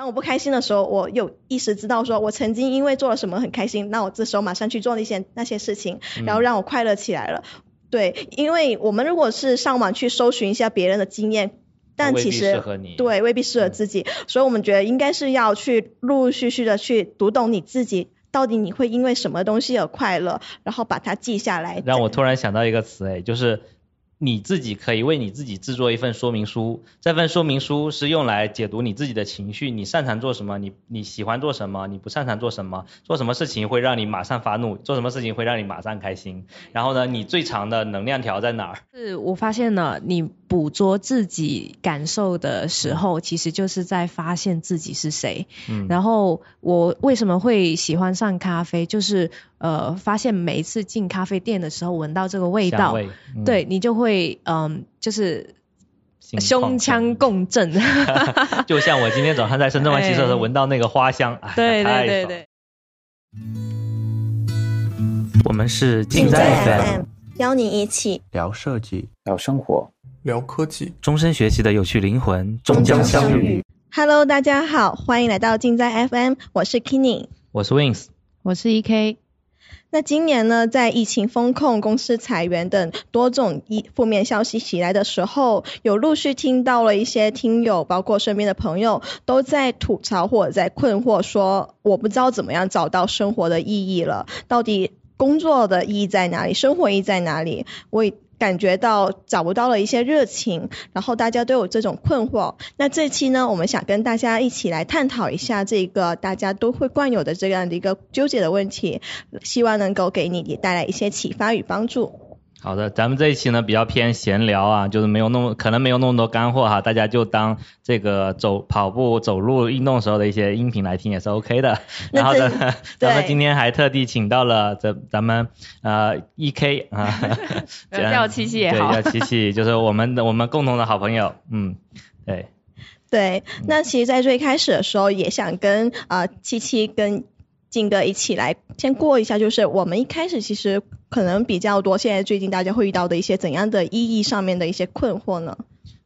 当我不开心的时候，我有意识知道说我曾经因为做了什么很开心，那我这时候马上去做那些那些事情，然后让我快乐起来了。对，因为我们如果是上网去搜寻一下别人的经验，但其实对未必适合自己，所以我们觉得应该是要去陆陆续续的去读懂你自己，到底你会因为什么东西而快乐，然后把它记下来。让我突然想到一个词，哎，就是。你自己可以为你自己制作一份说明书，这份说明书是用来解读你自己的情绪，你擅长做什么，你你喜欢做什么，你不擅长做什么，做什么事情会让你马上发怒，做什么事情会让你马上开心，然后呢，你最长的能量条在哪儿？是我发现了，你捕捉自己感受的时候，其实就是在发现自己是谁。嗯，然后我为什么会喜欢上咖啡，就是。呃，发现每一次进咖啡店的时候，闻到这个味道，对你就会嗯，就是胸腔共振。就像我今天早上在深圳湾骑车的时候，闻到那个花香，对对对对。我们是近在 FM，邀你一起聊设计、聊生活、聊科技，终身学习的有趣灵魂终将相遇。Hello，大家好，欢迎来到近在 FM，我是 Kenny，我是 Wings，我是 EK。那今年呢，在疫情风控、公司裁员等多种一负面消息袭来的时候，有陆续听到了一些听友，包括身边的朋友，都在吐槽或者在困惑，说我不知道怎么样找到生活的意义了，到底工作的意义在哪里，生活意义在哪里？我。感觉到找不到了一些热情，然后大家都有这种困惑。那这期呢，我们想跟大家一起来探讨一下这个大家都会惯有的这样的一个纠结的问题，希望能够给你也带来一些启发与帮助。好的，咱们这一期呢比较偏闲聊啊，就是没有那么可能没有那么多干货哈，大家就当这个走跑步走路运动时候的一些音频来听也是 OK 的。然后呢，咱们今天还特地请到了这咱们呃 EK 啊，叫七七也好，叫七七，就是我们的 我们共同的好朋友，嗯，对。对，那其实，在最开始的时候，也想跟啊七七跟。静哥一起来先过一下，就是我们一开始其实可能比较多，现在最近大家会遇到的一些怎样的意义上面的一些困惑呢？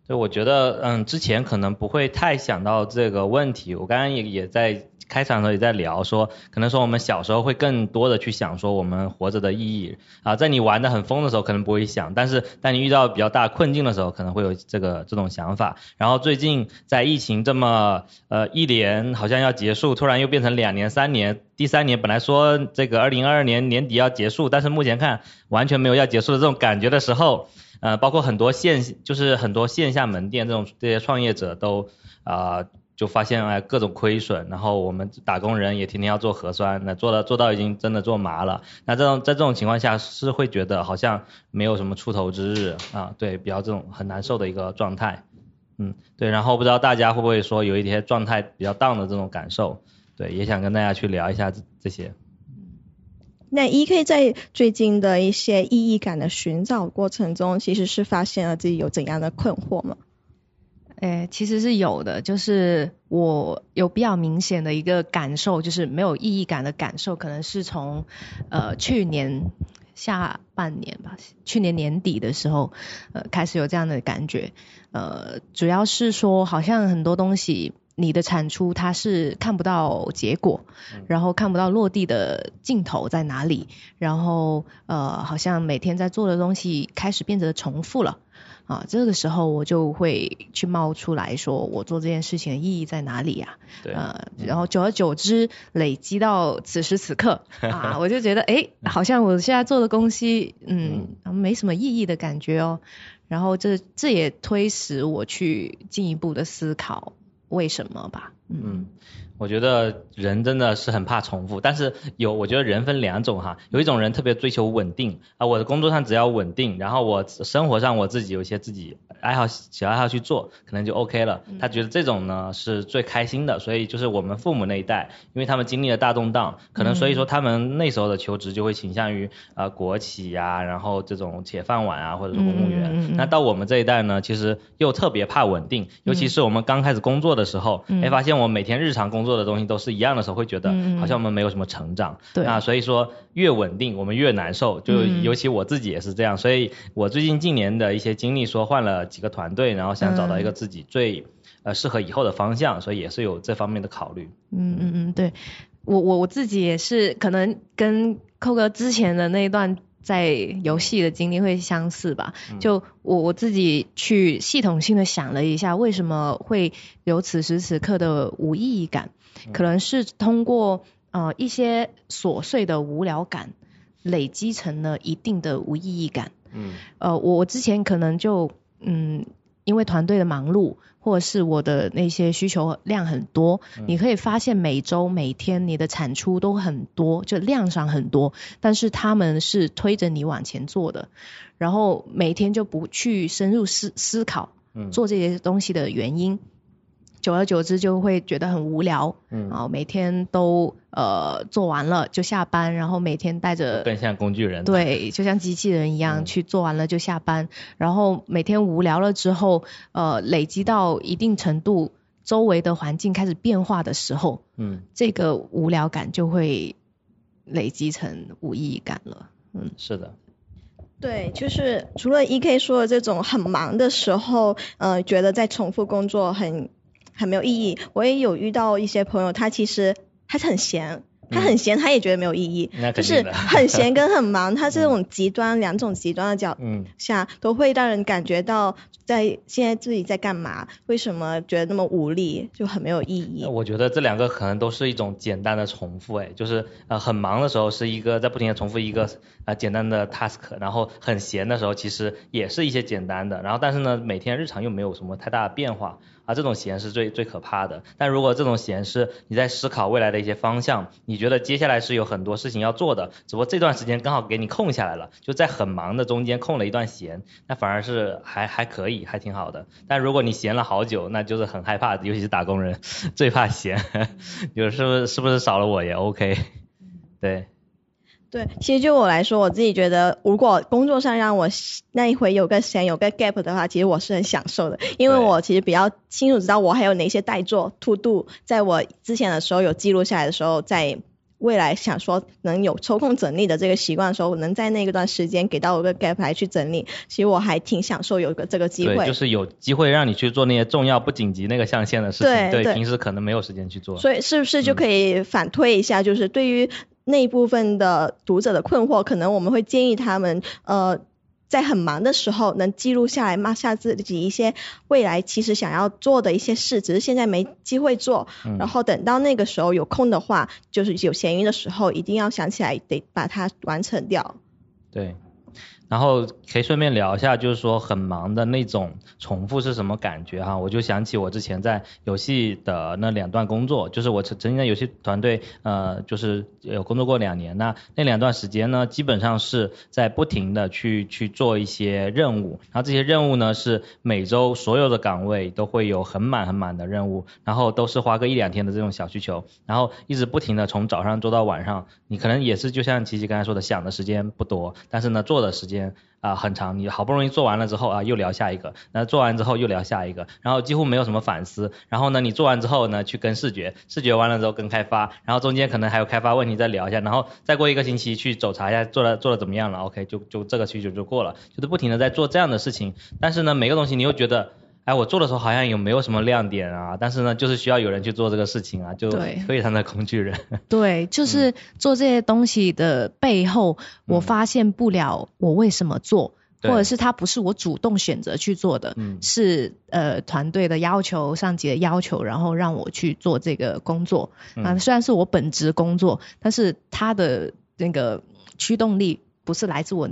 就，我觉得嗯，之前可能不会太想到这个问题，我刚刚也也在。开场的时候也在聊说，可能说我们小时候会更多的去想说我们活着的意义啊，在你玩的很疯的时候可能不会想，但是当你遇到比较大困境的时候，可能会有这个这种想法。然后最近在疫情这么呃一年好像要结束，突然又变成两年、三年，第三年本来说这个二零二二年年底要结束，但是目前看完全没有要结束的这种感觉的时候，呃，包括很多线就是很多线下门店这种这些创业者都啊。就发现哎各种亏损，然后我们打工人也天天要做核酸，那做到做到已经真的做麻了。那这种在这种情况下是会觉得好像没有什么出头之日啊，对，比较这种很难受的一个状态。嗯，对，然后不知道大家会不会说有一些状态比较 down 的这种感受，对，也想跟大家去聊一下这这些。那 E K 在最近的一些意义感的寻找过程中，其实是发现了自己有怎样的困惑吗？诶，其实是有的，就是我有比较明显的一个感受，就是没有意义感的感受，可能是从呃去年下半年吧，去年年底的时候，呃开始有这样的感觉，呃主要是说好像很多东西你的产出它是看不到结果，然后看不到落地的尽头在哪里，然后呃好像每天在做的东西开始变得重复了。啊，这个时候我就会去冒出来说，我做这件事情的意义在哪里呀？对，呃，然后久而久之累积到此时此刻 啊，我就觉得，哎，好像我现在做的东西，嗯，没什么意义的感觉哦。然后这这也推使我去进一步的思考为什么吧。嗯。我觉得人真的是很怕重复，但是有我觉得人分两种哈，有一种人特别追求稳定啊，我的工作上只要稳定，然后我生活上我自己有一些自己爱好小爱好去做，可能就 OK 了。他觉得这种呢是最开心的，所以就是我们父母那一代，因为他们经历了大动荡，可能所以说他们那时候的求职就会倾向于啊国企呀，然后这种铁饭碗啊，或者是公务员。那到我们这一代呢，其实又特别怕稳定，尤其是我们刚开始工作的时候，哎发现我每天日常工作的东西都是一样的时候，会觉得好像我们没有什么成长。对啊，所以说越稳定我们越难受，就尤其我自己也是这样。所以我最近近年的一些经历，说换了几个团队，然后想找到一个自己最呃适合以后的方向，所以也是有这方面的考虑。嗯嗯嗯，对我我我自己也是，可能跟寇哥之前的那一段在游戏的经历会相似吧。就我我自己去系统性的想了一下，为什么会有此时此刻的无意义感，可能是通过呃一些琐碎的无聊感累积成了一定的无意义感。嗯，呃，我我之前可能就嗯，因为团队的忙碌，或者是我的那些需求量很多，你可以发现每周每天你的产出都很多，就量上很多，但是他们是推着你往前做的，然后每天就不去深入思思考做这些东西的原因。久而久之就会觉得很无聊，嗯，然后每天都呃做完了就下班，然后每天带着更像工具人，对，就像机器人一样去做完了就下班，然后每天无聊了之后，呃，累积到一定程度，周围的环境开始变化的时候，嗯，这个无聊感就会累积成无意义感了，嗯，是的，对，就是除了 E K 说的这种很忙的时候，呃，觉得在重复工作很。很没有意义。我也有遇到一些朋友，他其实他很闲，他很闲，他也觉得没有意义。就是很闲 跟很忙，他这种极端两种极端的角下，都会让人感觉到在现在自己在干嘛？为什么觉得那么无力？就很没有意义。我觉得这两个可能都是一种简单的重复，哎，就是呃很忙的时候是一个在不停的重复一个呃简单的 task，然后很闲的时候其实也是一些简单的，然后但是呢每天日常又没有什么太大的变化。啊，这种闲是最最可怕的。但如果这种闲是你在思考未来的一些方向，你觉得接下来是有很多事情要做的，只不过这段时间刚好给你空下来了，就在很忙的中间空了一段闲，那反而是还还可以，还挺好的。但如果你闲了好久，那就是很害怕，尤其是打工人 最怕闲，就是是不是是不是少了我也 OK，对。对，其实就我来说，我自己觉得，如果工作上让我那一回有个闲有个 gap 的话，其实我是很享受的，因为我其实比较清楚知道我还有哪些待做 to do，在我之前的时候有记录下来的时候，在未来想说能有抽空整理的这个习惯的时候，能在那一段时间给到我个 gap 来去整理，其实我还挺享受有个这个机会。对，就是有机会让你去做那些重要不紧急那个象限的事情，对，平时可能没有时间去做。所以是不是就可以反推一下，就是对于。那一部分的读者的困惑，可能我们会建议他们，呃，在很忙的时候能记录下来，骂下自己一些未来其实想要做的一些事，只是现在没机会做，然后等到那个时候有空的话，就是有闲余的时候，一定要想起来得把它完成掉。对。然后可以顺便聊一下，就是说很忙的那种重复是什么感觉哈？我就想起我之前在游戏的那两段工作，就是我曾经在游戏团队呃，就是有工作过两年，那那两段时间呢，基本上是在不停的去去做一些任务，然后这些任务呢是每周所有的岗位都会有很满很满的任务，然后都是花个一两天的这种小需求，然后一直不停的从早上做到晚上，你可能也是就像琪琪刚才说的，想的时间不多，但是呢做的时间。啊很长，你好不容易做完了之后啊又聊下一个，那做完之后又聊下一个，然后几乎没有什么反思，然后呢你做完之后呢去跟视觉，视觉完了之后跟开发，然后中间可能还有开发问题再聊一下，然后再过一个星期去走查一下做的做的怎么样了，OK 就就这个需求就过了，就是不停的在做这样的事情，但是呢每个东西你又觉得。哎，我做的时候好像也没有什么亮点啊？但是呢，就是需要有人去做这个事情啊，就非常的工具人。对，就是做这些东西的背后，我发现不了我为什么做，或者是它不是我主动选择去做的，是呃团队的要求、上级的要求，然后让我去做这个工作。啊，虽然是我本职工作，但是它的那个驱动力。不是来自我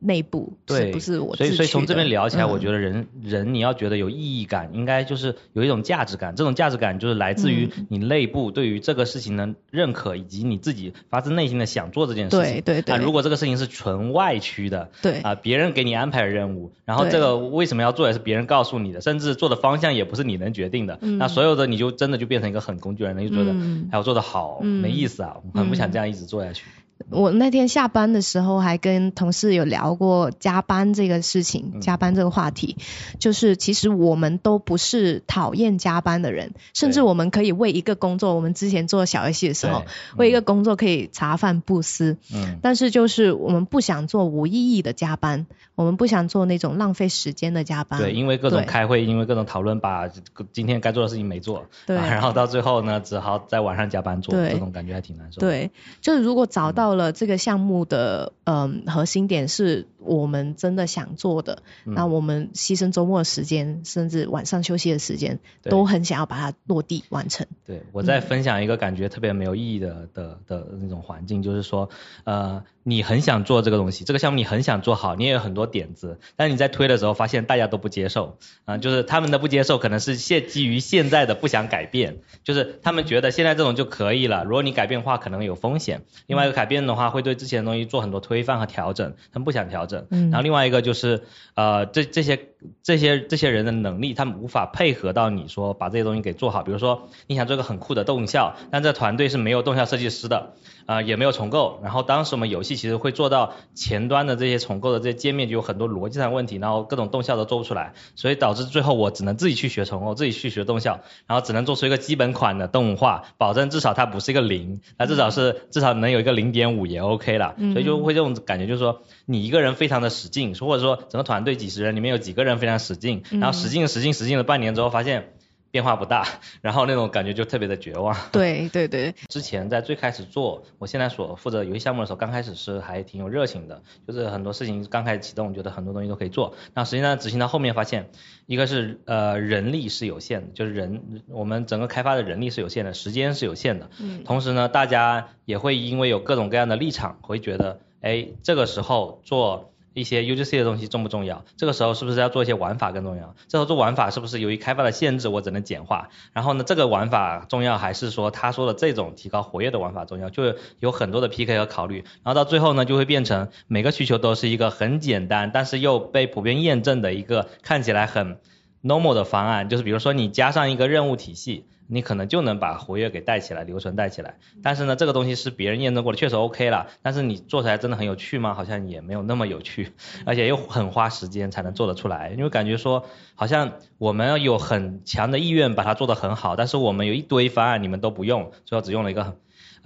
内部，对，不是我。所以，所以从这边聊起来，我觉得人人你要觉得有意义感，应该就是有一种价值感。这种价值感就是来自于你内部对于这个事情的认可，以及你自己发自内心的想做这件事情。对对对。啊，如果这个事情是纯外驱的，对啊，别人给你安排的任务，然后这个为什么要做也是别人告诉你的，甚至做的方向也不是你能决定的，那所有的你就真的就变成一个很工具人，就觉得哎我做的好没意思啊，很不想这样一直做下去。我那天下班的时候还跟同事有聊过加班这个事情，嗯。加班这个话题，就是其实我们都不是讨厌加班的人，甚至我们可以为一个工作，我们之前做小游戏的时候对，为一个工作可以茶饭不思，嗯。但是就是我们不想做无意义的加班，我们不想做那种浪费时间的加班。对，因为各种开会，因为各种讨论，把今天该做的事情没做，对啊然后到最后呢，只好在晚上加班做，对这种感觉还挺难受的。对，就是如果找到了这个项目的嗯核心点是我们真的想做的，嗯那我们牺牲周末的时间，甚至晚上休息的时间，都很想要把它落地完成。对，我再分享一个感觉特别没有意义的的的那种环境，就是说，呃，你很想做这个东西，这个项目你很想做好，你也有很多点子，但是你在推的时候发现大家都不接受，啊、就是他们的不接受可能是现基于现在的不想改变，就是他们觉得现在这种就可以了，如果你改变的话可能有风险，另外一个改变的话会对之前的东西做很多推翻和调整，他们不想调整，嗯然后另外一个就是，呃，这这些这些这些人的能力，他们无法配合到你说把这些东西给做好。比如说，你想做一个很酷的动效，但这团队是没有动效设计师的，啊、也没有重构。然后当时我们游戏其实会做到前端的这些重构的这些界面就有很多逻辑上的问题，然后各种动效都做不出来，所以导致最后我只能自己去学重构，自己去学动效，然后只能做出一个基本款的动画，保证至少它不是一个零，那至少是至少能有一个零点五也 OK 了。所以就会这种感觉，就是说你一个人非常的使劲，或者说整个团队几十人里面有几个人非常使劲，然后使劲使劲使劲了半年之后发现。变化不大，然后那种感觉就特别的绝望。对对对，之前在最开始做我现在所负责游戏项目的时候，刚开始是还挺有热情的，就是很多事情刚开始启动，觉得很多东西都可以做。那实际上执行到后面发现，一个是呃人力是有限的，就是人我们整个开发的人力是有限的，时间是有限的。嗯同时呢，大家也会因为有各种各样的立场，会觉得，哎，这个时候做。一些 UGC 的东西重不重要？这个时候是不是要做一些玩法更重要？这时候做玩法是不是由于开发的限制，我只能简化？然后呢，这个玩法重要还是说他说的这种提高活跃的玩法重要？就有很多的 PK 和考虑。然后到最后呢，就会变成每个需求都是一个很简单，但是又被普遍验证的一个看起来很 normal 的方案。就是比如说你加上一个任务体系。你可能就能把活跃给带起来，留存带起来。但是呢，这个东西是别人验证过的，确实 OK 了。但是你做出来真的很有趣吗？好像也没有那么有趣，而且又很花时间才能做得出来。因为感觉说，好像我们有很强的意愿把它做得很好，但是我们有一堆方案你们都不用，最后只用了一个。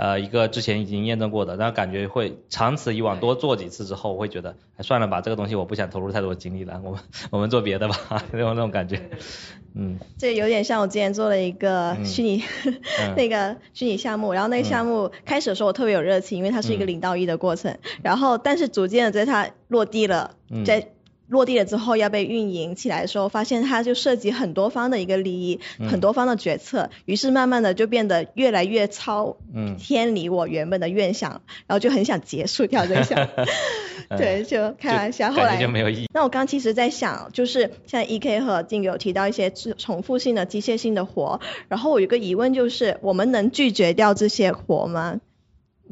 呃，一个之前已经验证过的，然后感觉会长此以往多做几次之后，我会觉得，哎，算了吧，这个东西我不想投入太多精力了，我们我们做别的吧，那种那种感觉，嗯。这有点像我之前做了一个嗯虚拟、嗯。那个虚拟项目，然后那个项目开始的时候我特别有热情，因为它是一个嗯。零到一的过程，然后但是逐渐的在它落地了，嗯。在落地了之后要被运营起来的时候，发现它就涉及很多方的一个利益，嗯。很多方的决策，于是慢慢的就变得越来越超嗯。偏离我原本的愿想，然后就很想结束掉这个项。目，对，就开玩笑，后来就没有意义。那我刚其实在想，就是像 E K 和丁有提到一些重复性的、机械性的活，然后我有个疑问就是，我们能拒绝掉这些活吗？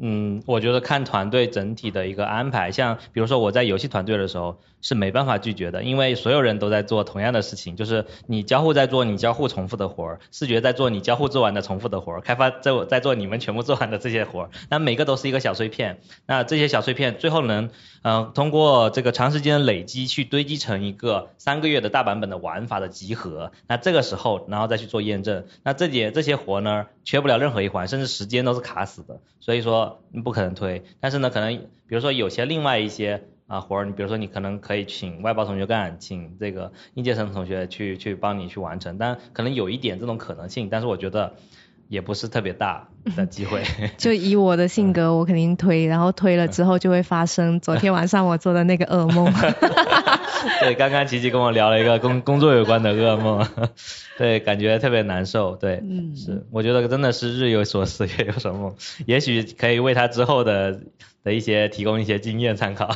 嗯，我觉得看团队整体的一个安排，像比如说我在游戏团队的时候是没办法拒绝的，因为所有人都在做同样的事情，就是你交互在做你交互重复的活儿，视觉在做你交互做完的重复的活儿，开发在在做你们全部做完的这些活儿，那每个都是一个小碎片，那这些小碎片最后能，嗯、通过这个长时间的累积去堆积成一个三个月的大版本的玩法的集合，那这个时候然后再去做验证，那这些这些活呢，缺不了任何一环，甚至时间都是卡死的，所以说你不可能推。但是呢，可能比如说有些另外一些啊活儿，你比如说你可能可以请外包同学干，请这个应届生同学去去帮你去完成，但可能有一点这种可能性，但是我觉得也不是特别大 的机会。就以我的性嗯格，我肯定推，然后推了之后就会发生昨天晚上我做的那个噩梦。对，刚刚琪琪跟我聊了一个工工作有关的噩梦，对，感觉特别难受。对，嗯是，我觉得真的是日有所思，夜有所梦，也许可以为他之后的的一些提供一些经验参考。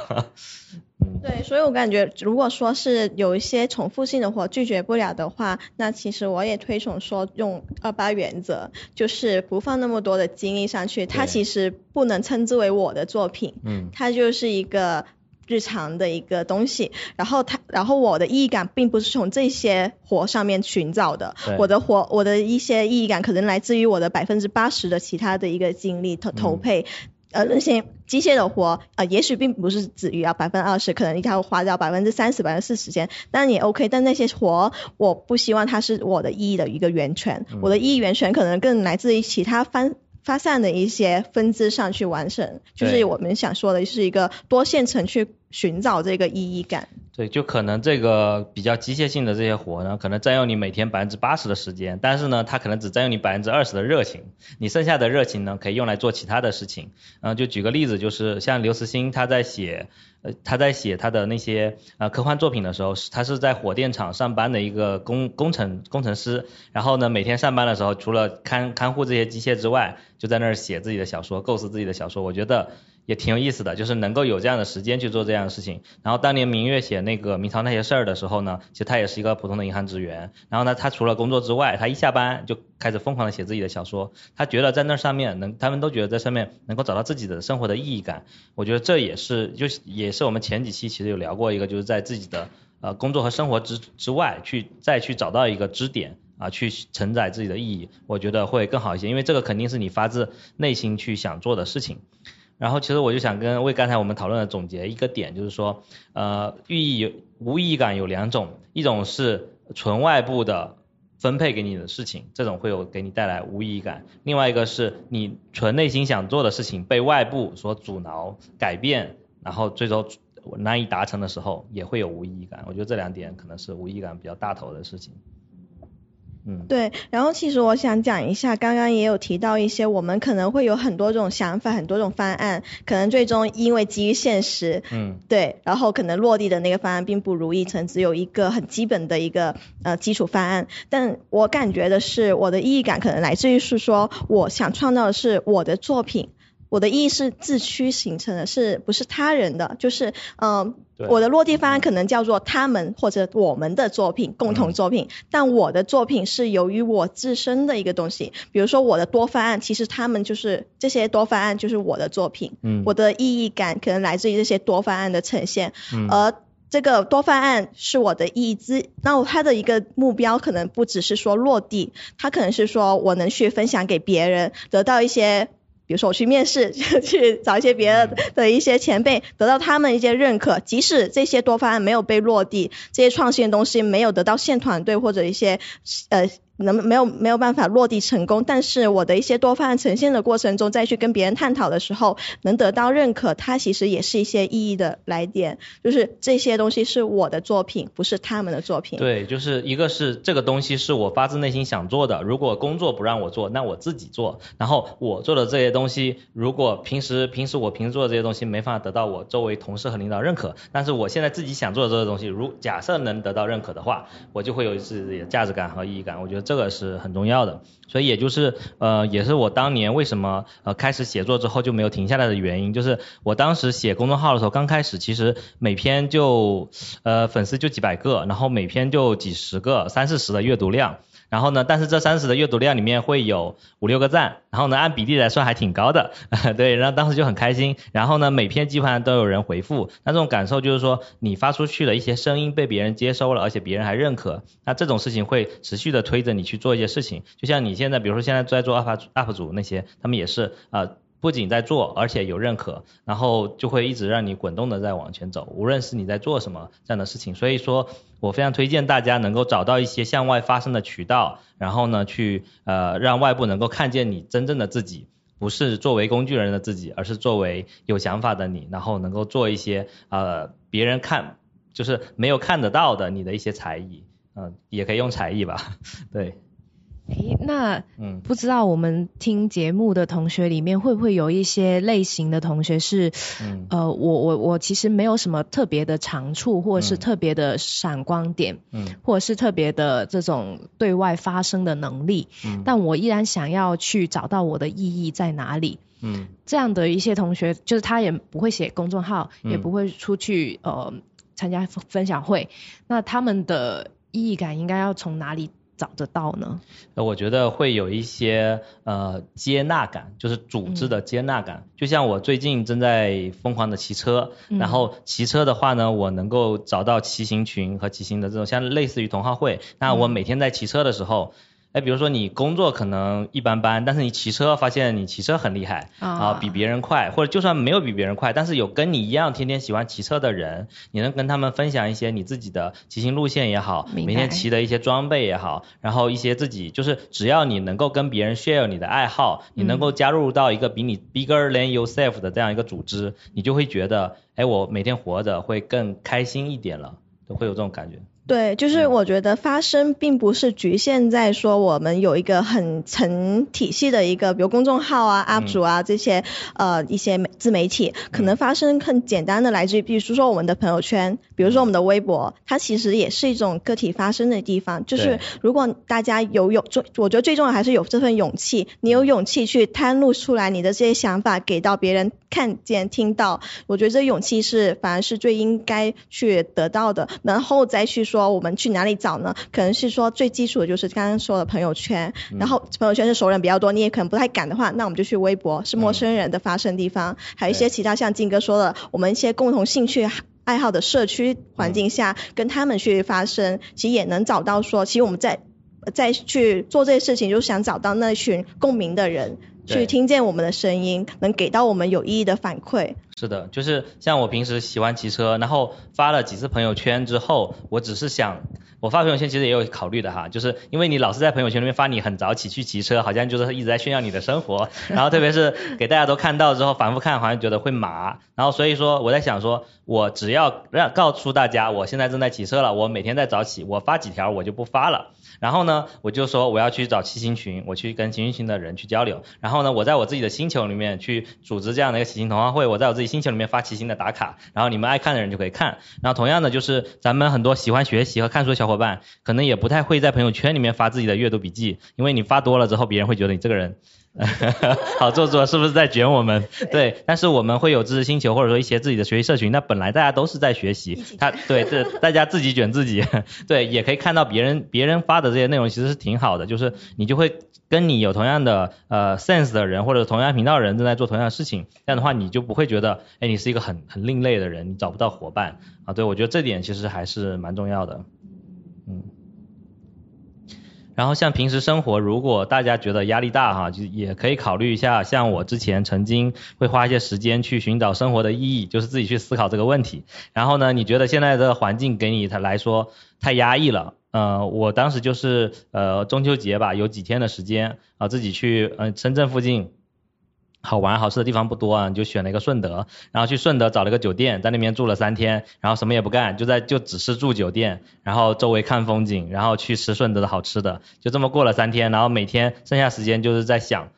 嗯，对，所以我感觉，如果说是有一些重复性的活拒绝不了的话，那其实我也推崇说用二八原则，就是不放那么多的精力上去，它其实不能称之为我的作品，嗯它就是一个日常的一个东西，然后它，然后我的意义感并不是从这些活上面寻找的，我的活，我的一些意义感可能来自于我的百分之八十的其他的一个精力投投嗯配。呃，那些机械的活，呃，也许并不是止于啊百分之二十，可能你要花掉百分之三十、百分之四十时间，但也 OK。但那些活，我不希望它是我的意义的一个源泉，我的意义源泉可能更来自于其他方。发散的一些分支上去完成，就是我们想说的是一个多线程去寻找这个意义感。对，就可能这个比较机械性的这些活呢，可能占用你每天百分之八十的时间，但是呢，它可能只占用你百分之二十的热情，你剩下的热情呢，可以用来做其他的事情。嗯，就举个例子，就是像刘慈欣他在写。呃，他在写他的那些呃科幻作品的时候，他是在火电厂上班的一个工工程工程师，然后呢，每天上班的时候，除了看看护这些机械之外，就在那儿写自己的小说，构思自己的小说。我觉得。也挺有意思的，就是能够有这样的时间去做这样的事情。然后当年明月写那个明朝那些事儿的时候呢，其实他也是一个普通的银行职员。然后呢，他除了工作之外，他一下班就开始疯狂的写自己的小说。他觉得在那上面能，他们都觉得在上面能够找到自己的生活的意义感。我觉得这也是，就也是我们前几期其实有聊过一个，就是在自己的呃工作和生活之之外，去再去找到一个支点啊，去承载自己的意义，我觉得会更好一些。因为这个肯定是你发自内心去想做的事情。然后其实我就想跟为刚才我们讨论的总结一个点，就是说，呃，寓意义无意义感有两种，一种是纯外部的分配给你的事情，这种会有给你带来无意义感；另外一个是你纯内心想做的事情被外部所阻挠、改变，然后最终难以达成的时候，也会有无意义感。我觉得这两点可能是无意义感比较大头的事情。嗯，对，然后其实我想讲一下，刚刚也有提到一些，我们可能会有很多种想法，很多种方案，可能最终因为基于现实，嗯，对，然后可能落地的那个方案并不如意，成只有一个很基本的一个呃基础方案。但我感觉的是，我的意义感可能来自于是说，我想创造的是我的作品。我的意义是自驱形成的，是不是他人的？就是嗯，我的落地方案可能叫做他们或者我们的作品，共同作品。但我的作品是由于我自身的一个东西，比如说我的多方案，其实他们就是这些多方案就是我的作品。嗯，我的意义感可能来自于这些多方案的呈现。嗯，而这个多方案是我的意志，那它的一个目标可能不只是说落地，它可能是说我能去分享给别人，得到一些。比如说我去面试，去找一些别的的一些前辈，得到他们一些认可，即使这些多方案没有被落地，这些创新的东西没有得到现团队或者一些呃。能没有没有办法落地成功，但是我的一些多方案呈现的过程中，再去跟别人探讨的时候，能得到认可，它其实也是一些意义的来点，就是这些东西是我的作品，不是他们的作品。对，就是一个是这个东西是我发自内心想做的，如果工作不让我做，那我自己做。然后我做的这些东西，如果平时平时我平时做的这些东西没法得到我周围同事和领导认可，但是我现在自己想做的这些东西，如假设能得到认可的话，我就会有自己的价值感和意义感。我觉得。这个是很重要的，所以也就是呃，也是我当年为什么呃开始写作之后就没有停下来的原因，就是我当时写公众号的时候，刚开始其实每篇就呃粉丝就几百个，然后每篇就几十个、三四十的阅读量。然后呢，但是这三十的阅读量里面会有五六个赞，然后呢按比例来算还挺高的，对，然后当时就很开心。然后呢每篇基本上都有人回复，那这种感受就是说你发出去的一些声音被别人接收了，而且别人还认可，那这种事情会持续的推着你去做一些事情。就像你现在，比如说现在在做 UP UP 主那些，他们也是啊。不仅在做，而且有认可，然后就会一直让你滚动的在往前走。无论是你在做什么这样的事情，所以说我非常推荐大家能够找到一些向外发声的渠道，然后呢，去呃让外部能够看见你真正的自己，不是作为工具人的自己，而是作为有想法的你，然后能够做一些呃别人看就是没有看得到的你的一些才艺，嗯，也可以用才艺吧，对。诶，那嗯，不知道我们听节目的同学里面会不会有一些类型的同学是，嗯，呃，我我我其实没有什么特别的长处，或者是特别的闪光点，嗯，或者是特别的这种对外发声的能力，嗯，但我依然想要去找到我的意义在哪里，嗯，这样的一些同学，就是他也不会写公众号，也不会出去呃参加分享会，那他们的意义感应该要从哪里？找得到呢？我觉得会有一些呃接纳感，就是组织的接纳感。就像我最近正在疯狂的骑车，然后骑车的话呢，我能够找到骑行群和骑行的这种像类似于同好会。那我每天在骑车的时候。哎，比如说你工作可能一般般，但是你骑车发现你骑车很厉害啊，比别人快，或者就算没有比别人快，但是有跟你一样天天喜欢骑车的人，你能跟他们分享一些你自己的骑行路线也好，每天骑的一些装备也好，然后一些自己就是只要你能够跟别人 share 你的爱好，你能够加入到一个比你 bigger than yourself 的这样一个组织，你就会觉得，哎，我每天活着会更开心一点了，都会有这种感觉。对，就是我觉得发声并不是局限在说我们有一个很成体系的一个，比如公众号啊、UP 主啊这些呃一些自媒体，可能发声更简单的来自于，比如说我们的朋友圈，比如说我们的微博，它其实也是一种个体发声的地方。就是如果大家有勇，最我觉得最重要还是有这份勇气，你有勇气去袒露出来你的这些想法，给到别人看见听到，我觉得这勇气是反而是最应该去得到的，然后再去。说我们去哪里找呢？可能是说最基础的就是刚刚说的朋友圈，然后朋友圈是熟人比较多，你也可能不太敢的话，那我们就去微博，是陌生人的发生地方，还有一些其他像金哥说的，我们一些共同兴趣爱好的社区环境下，跟他们去发声，其实也能找到说，其实我们在再去做这些事情，就是想找到那群共鸣的人。去听见我们的声音，能给到我们有意义的反馈。是的，就是像我平时喜欢骑车，然后发了几次朋友圈之后，我只是想，我发朋友圈其实也有考虑的哈，就是因为你老是在朋友圈里面发你很早起去骑车，好像就是一直在炫耀你的生活，然后特别是给大家都看到之后，反复看好像觉得会麻，然后所以说我在想说，我只要让告诉大家我现在正在骑车了，我每天在早起，我发几条我就不发了。然后呢，我就说我要去找骑行群，我去跟骑行群的人去交流。然后呢，我在我自己的星球里面去组织这样的一个骑行同话会，我在我自己星球里面发骑行的打卡，然后你们爱看的人就可以看。然后同样的，就是咱们很多喜欢学习和看书的小伙伴，可能也不太会在朋友圈里面发自己的阅读笔记，因为你发多了之后，别人会觉得你这个人。好做作是不是在卷我们？对，但是我们会有知识星球或者说一些自己的学习社群，那本来大家都是在学习，他对这大家自己卷自己，对，也可以看到别人别人发的这些内容其实是挺好的，就是你就会跟你有同样的呃 sense 的人或者同样频道的人正在做同样的事情，这样的话你就不会觉得哎你是一个很很另类的人，你找不到伙伴啊，对我觉得这点其实还是蛮重要的，嗯。然后像平时生活，如果大家觉得压力大哈，就也可以考虑一下，像我之前曾经会花一些时间去寻找生活的意义，就是自己去思考这个问题。然后呢，你觉得现在的环境给你来说太压抑了，呃，我当时就是呃中秋节吧，有几天的时间啊，自己去嗯深圳附近。好玩好吃的地方不多啊，就选了一个顺德，然后去顺德找了个酒店，在那边住了三天，然后什么也不干，就在就只是住酒店，然后周围看风景，然后去吃顺德的好吃的，就这么过了三天，然后每天剩下时间就是在想，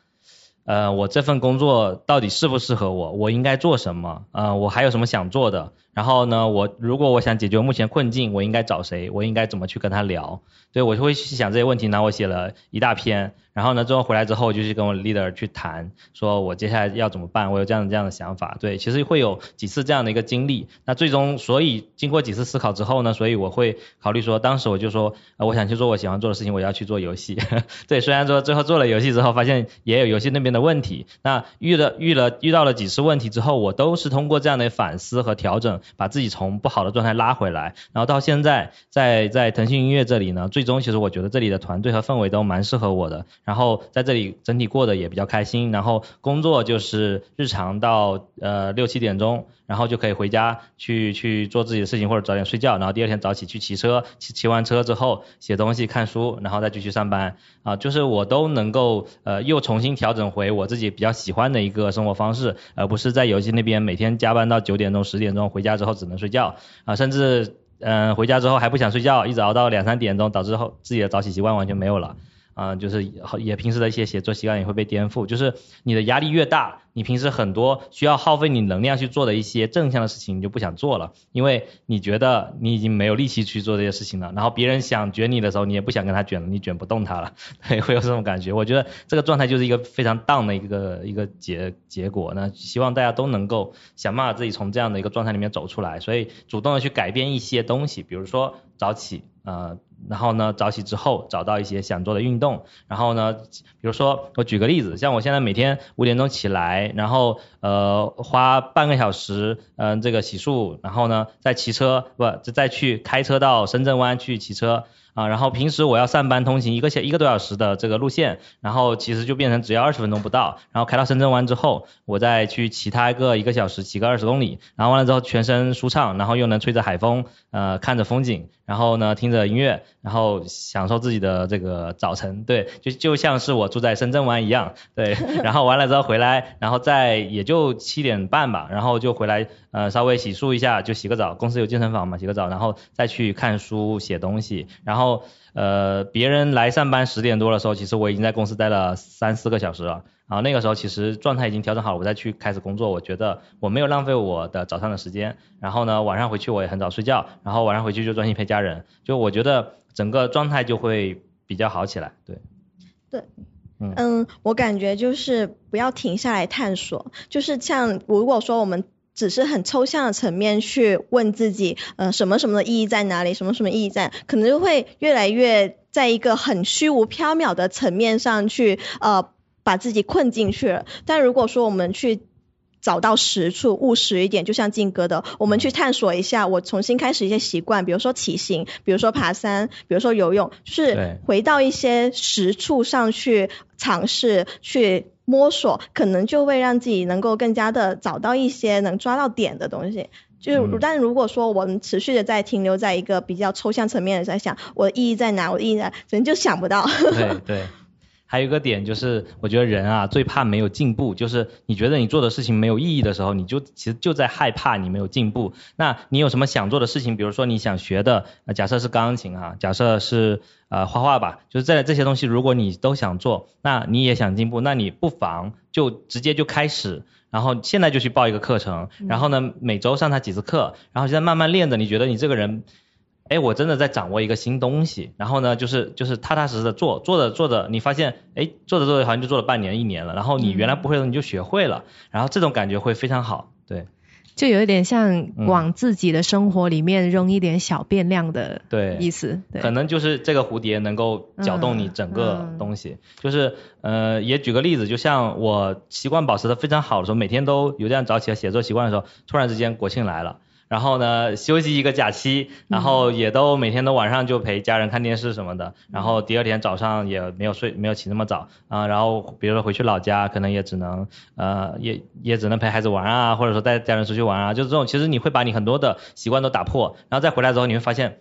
呃，我这份工作到底适不适合我，我应该做什么，呃，我还有什么想做的。然后呢，我如果我想解决目前困境，我应该找谁？我应该怎么去跟他聊？对我就会去想这些问题，然后我写了一大篇。然后呢，最后回来之后，就去跟我 leader 去谈，说我接下来要怎么办？我有这样的这样的想法。对，其实会有几次这样的一个经历。那最终，所以经过几次思考之后呢，所以我会考虑说，当时我就说，呃，我想去做我喜欢做的事情，我要去做游戏。对，虽然说最后做了游戏之后，发现也有游戏那边的问题。那遇了遇了遇到了几次问题之后，我都是通过这样的反思和调整。把自己从不好的状态拉回来，然后到现在在在腾讯音乐这里呢，最终其实我觉得这里的团队和氛围都蛮适合我的，然后在这里整体过得也比较开心，然后工作就是日常到呃六七点钟。然后就可以回家去去做自己的事情，或者早点睡觉，然后第二天早起去骑车，骑骑完车之后写东西、看书，然后再继续上班啊，就是我都能够呃又重新调整回我自己比较喜欢的一个生活方式，而不是在游戏那边每天加班到九点钟、十点钟，回家之后只能睡觉啊，甚至嗯回家之后还不想睡觉，一直熬到两三点钟，导致后自己的早起习惯完全没有了。啊，就是也平时的一些写作习惯也会被颠覆，就是你的压力越大，你平时很多需要耗费你能量去做的一些正向的事情，你就不想做了，因为你觉得你已经没有力气去做这些事情了，然后别人想卷你的时候，你也不想跟他卷了，你卷不动他了，对，会有这种感觉。我觉得这个状态就是一个非常 down 的一个一个结结果，那希望大家都能够想办法自己从这样的一个状态里面走出来，所以主动的去改变一些东西，比如说早起。呃，然后呢，早起之后找到一些想做的运动，然后呢，比如说我举个例子，像我现在每天五点钟起来，然后呃花半个小时，嗯，这个洗漱，然后呢再骑车不，再去开车到深圳湾去骑车。啊，然后平时我要上班通勤一个小一个多小时的这个路线，然后其实就变成只要二十分钟不到，然后开到深圳湾之后，我再去骑它个一个小时，骑个二十公里，然后完了之后全身舒畅，然后又能吹着海风，呃，看着风景，然后呢听着音乐，然后享受自己的这个早晨，对，就就像是我住在深圳湾一样，对，然后完了之后回来，然后再也就七点半吧，然后就回来，呃，稍微洗漱一下就洗个澡，公司有健身房嘛，洗个澡，然后再去看书写东西，然后呃别人来上班十点多的时候，其实我已经在公司待了三四个小时了，然后那个时候其实状态已经调整好了，我再去开始工作，我觉得我没有浪费我的早上的时间，然后呢晚上回去我也很早睡觉，然后晚上回去就专心陪家人，就我觉得整个状态就会比较好起来，对。对。嗯，我感觉就是不要停下来探索，就是像如果说我们只是很抽象的层面去问自己，呃，什么什么的意义在哪里，什么什么意义在，可能就会越来越在一个很虚无缥缈的层面上去，呃，把自己困进去了。但如果说我们去找到实处，务实一点，就像静哥的，我们去探索一下，我重新开始一些习惯，比如说骑行，比如说爬山，比如说游泳，就是回到一些实处上去尝试，去摸索，可能就会让自己能够更加的找到一些能抓到点的东西。就是但如果说我们持续的在停留在一个比较抽象层面的在想，我的意义在哪，我的意义在，可能就想不到。对对。还有一个点就是，我觉得人啊最怕没有进步，就是你觉得你做的事情没有意义的时候，你就其实就在害怕你没有进步。那你有什么想做的事情？比如说你想学的，假设是钢琴哈，假设是呃画画吧，就是在这些东西，如果你都想做，那你也想进步，那你不妨就直接就开始，然后现在就去报一个课程，然后呢每周上它几次课，然后现在慢慢练着，你觉得你这个人。哎，我真的在掌握一个新东西，然后呢，就是就是踏踏实实的做，做着做着，你发现，哎，做着做着好像就做了半年一年了，然后你原来不会的你就学会了，然后这种感觉会非常好，对，就有一点像往自己的生活里面扔一点小变量的对意思，可能就是这个蝴蝶能够搅动你整个东西，就是呃，也举个例子，就像我习惯保持的非常好的时候，每天都有这样早起的写作习惯的时候，突然之间国庆来了。然后呢，休息一个假期，然后也都每天都晚上就陪家人看电视什么的，然后第二天早上也没有睡，没有起那么早啊，然后比如说回去老家，可能也只能呃也也只能陪孩子玩啊，或者说带家人出去玩啊，就是这种，其实你会把你很多的习惯都打破，然后再回来之后你会发现。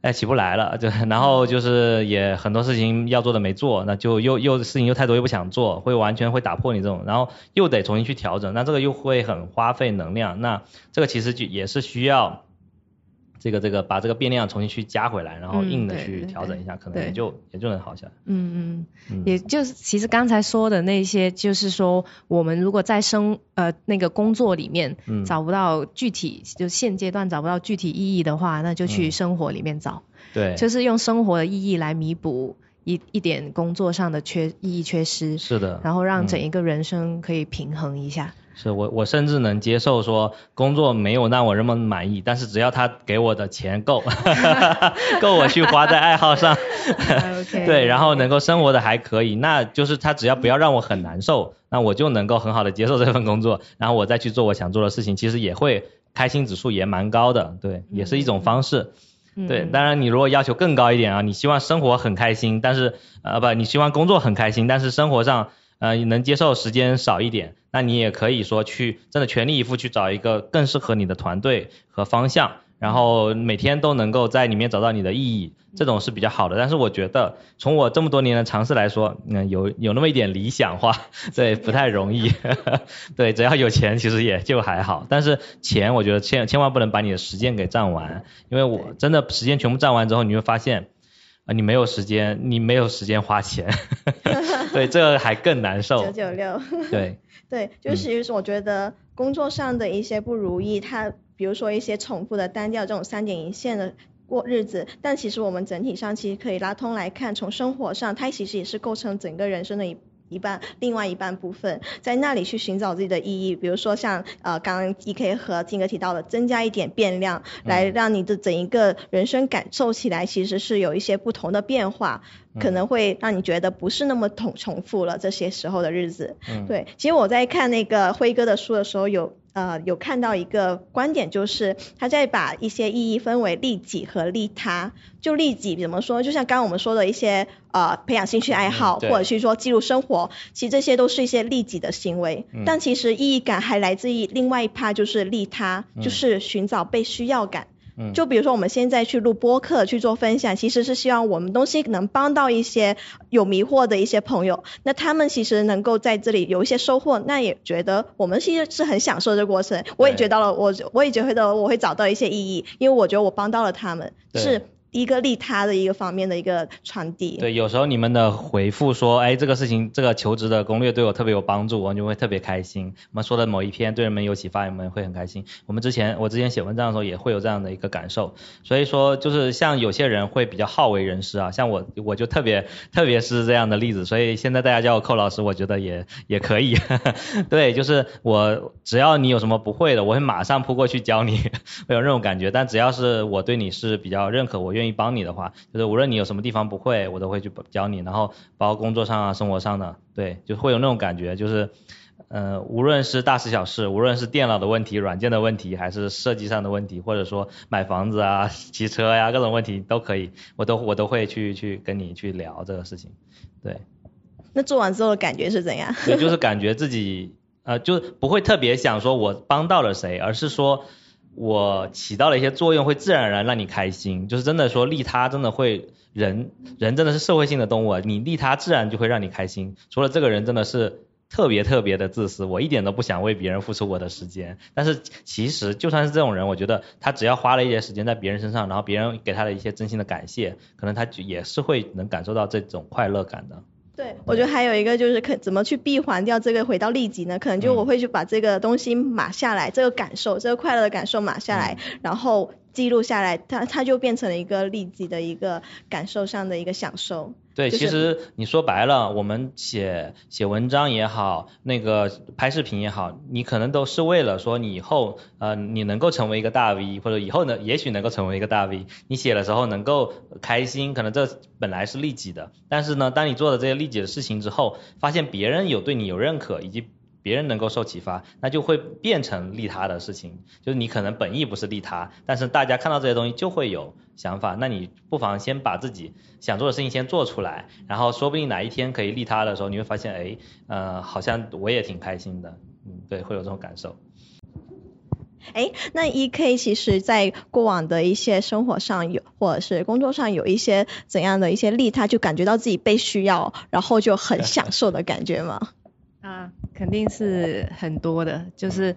哎，起不来了，就然后就是也很多事情要做的没做，那就又又事情又太多又不想做，会完全会打破你这种，然后又得重新去调整，那这个又会很花费能量，那这个其实就也是需要。这个这个把这个变量重新去加回来，然后硬的去调整一下，可能也就也就能好起来。嗯嗯，也就是其实刚才说的那些，就是说我们如果在生呃那个工作里面找不到具体，就现阶段找不到具体意义的话，那就去生活里面找。对，就是用生活的意义来弥补一一点工作上的缺意义缺失。是的。然后让整一个人生可以平衡一下。是我我甚至能接受说工作没有让我那么满意，但是只要他给我的钱够，够我去花在爱好上，对，然后能够生活的还可以，那就是他只要不要让我很难受，那我就能够很好的接受这份工作，然后我再去做我想做的事情，其实也会开心指数也蛮高的，对，也是一种方式，对，当然你如果要求更高一点啊，你希望生活很开心，但是呃不，你希望工作很开心，但是生活上。呃，能接受时间少一点，那你也可以说去真的全力以赴去找一个更适合你的团队和方向，然后每天都能够在里面找到你的意义，这种是比较好的。但是我觉得从我这么多年的尝试来说，嗯，有有那么一点理想化，对，不太容易。对，只要有钱其实也就还好，但是钱我觉得千千万不能把你的时间给占完，因为我真的时间全部占完之后，你会发现。啊，你没有时间，你没有时间花钱，对，这个还更难受。九九六。对。对，就是我觉得工作上的一些不如意，它比如说一些重复的单调这种三点一线的过日子，但其实我们整体上其实可以拉通来看，从生活上，它其实也是构成整个人生的一。一半，另外一半部分在那里去寻找自己的意义，比如说像呃刚刚 E K 和金哥提到的，增加一点变量，来让你的整一个人生感受起来其实是有一些不同的变化，可能会让你觉得不是那么重重复了这些时候的日子。对，其实我在看那个辉哥的书的时候有。呃有看到一个观点，就是他在把一些意义分为利己和利他。就利己怎么说？就像刚刚我们说的一些呃培养兴趣爱好，或者是说记录生活，其实这些都是一些利己的行为。但其实意义感还来自于另外一趴，就是利他，就是寻找被需要感。就比如说我们现在去录播客去做分享，其实是希望我们东西能帮到一些有迷惑的一些朋友，那他们其实能够在这里有一些收获，那也觉得我们其实是很享受这个过程。我也觉得了，我我也觉得我会找到一些意义，因为我觉得我帮到了他们，是。一个利他的一个方面的一个传递。对，有时候你们的回复说，哎，这个事情，这个求职的攻略对我特别有帮助，我就会特别开心。我们说的某一篇对人们有启发，你们会很开心。我们之前，我之前写文章的时候也会有这样的一个感受。所以说，就是像有些人会比较好为人师啊，像我，我就特别，特别是这样的例子。所以现在大家叫我寇老师，我觉得也也可以。对，就是我，只要你有什么不会的，我会马上扑过去教你，会有那种感觉。但只要是我对你是比较认可，我愿意帮你的话，就是无论你有什么地方不会，我都会去教你，然后包括工作上啊、生活上的，对，就会有那种感觉，就是，呃，无论是大事小事，无论是电脑的问题、软件的问题，还是设计上的问题，或者说买房子啊、骑车呀各种问题都可以，我都我都会去去跟你去聊这个事情，对。那做完之后的感觉是怎样？对，就是感觉自己呃，就不会特别想说我帮到了谁，而是说。我起到了一些作用，会自然而然让你开心，就是真的说利他，真的会人人真的是社会性的动物，你利他自然就会让你开心。除了这个人真的是特别特别的自私，我一点都不想为别人付出我的时间。但是其实就算是这种人，我觉得他只要花了一些时间在别人身上，然后别人给他的一些真心的感谢，可能他也是会能感受到这种快乐感的。对，我觉得还有一个就是可怎么去闭环掉这个回到利己呢？可能就我会去把这个东西码下来，这个感受，这个快乐的感受码下来，然后。记录下来，它它就变成了一个立即的一个感受上的一个享受。对，其实你说白了，我们写写文章也好，那个拍视频也好，你可能都是为了说你以后呃你能够成为一个大 V，或者以后呢也许能够成为一个大 V，你写的时候能够开心，可能这本来是利己的。但是呢，当你做了这些利己的事情之后，发现别人有对你有认可，以及别人能够受启发，那就会变成利他的事情。就是你可能本意不是利他，但是大家看到这些东西就会有想法。那你不妨先把自己想做的事情先做出来，然后说不定哪一天可以利他的时候，你会发现，哎，呃，好像我也挺开心的。嗯，对，会有这种感受。哎，那 E K 其实在过往的一些生活上有，或者是工作上有一些怎样的一些利他，就感觉到自己被需要，然后就很享受的感觉吗？啊，肯定是很多的，就是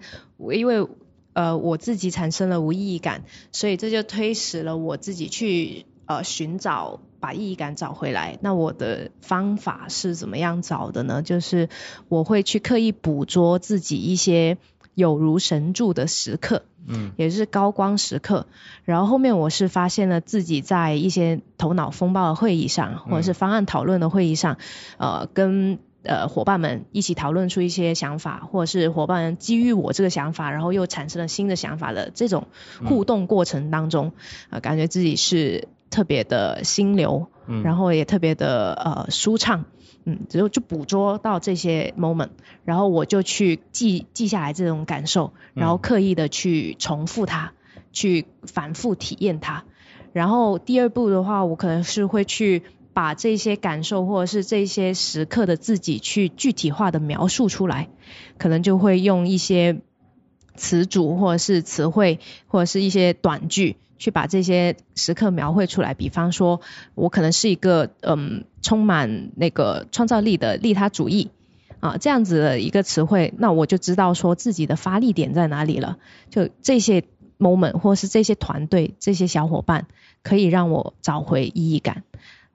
因为呃我自己产生了无意义感，所以这就推使了我自己去呃寻找把意义感找回来。那我的方法是怎么样找的呢？就是我会去刻意捕捉自己一些有如神助的时刻，嗯，也是高光时刻。然后后面我是发现了自己在一些头脑风暴的会议上，或者是方案讨论的会议上，呃跟。呃，伙伴们一起讨论出一些想法，或者是伙伴基于我这个想法，然后又产生了新的想法的这种互动过程当中，啊，感觉自己是特别的心流，然后也特别的呃舒畅，嗯，只有就捕捉到这些 moment，然后我就去记记下来这种感受，然后刻意的去重复它，去反复体验它，然后第二步的话，我可能是会去。把这些感受或者是这些时刻的自己去具体化的描述出来，可能就会用一些词组或者是词汇或者是一些短句去把这些时刻描绘出来。比方说，我可能是一个嗯充满那个创造力的利他主义啊这样子的一个词汇，那我就知道说自己的发力点在哪里了。就这些 moment 或是这些团队这些小伙伴可以让我找回意义感。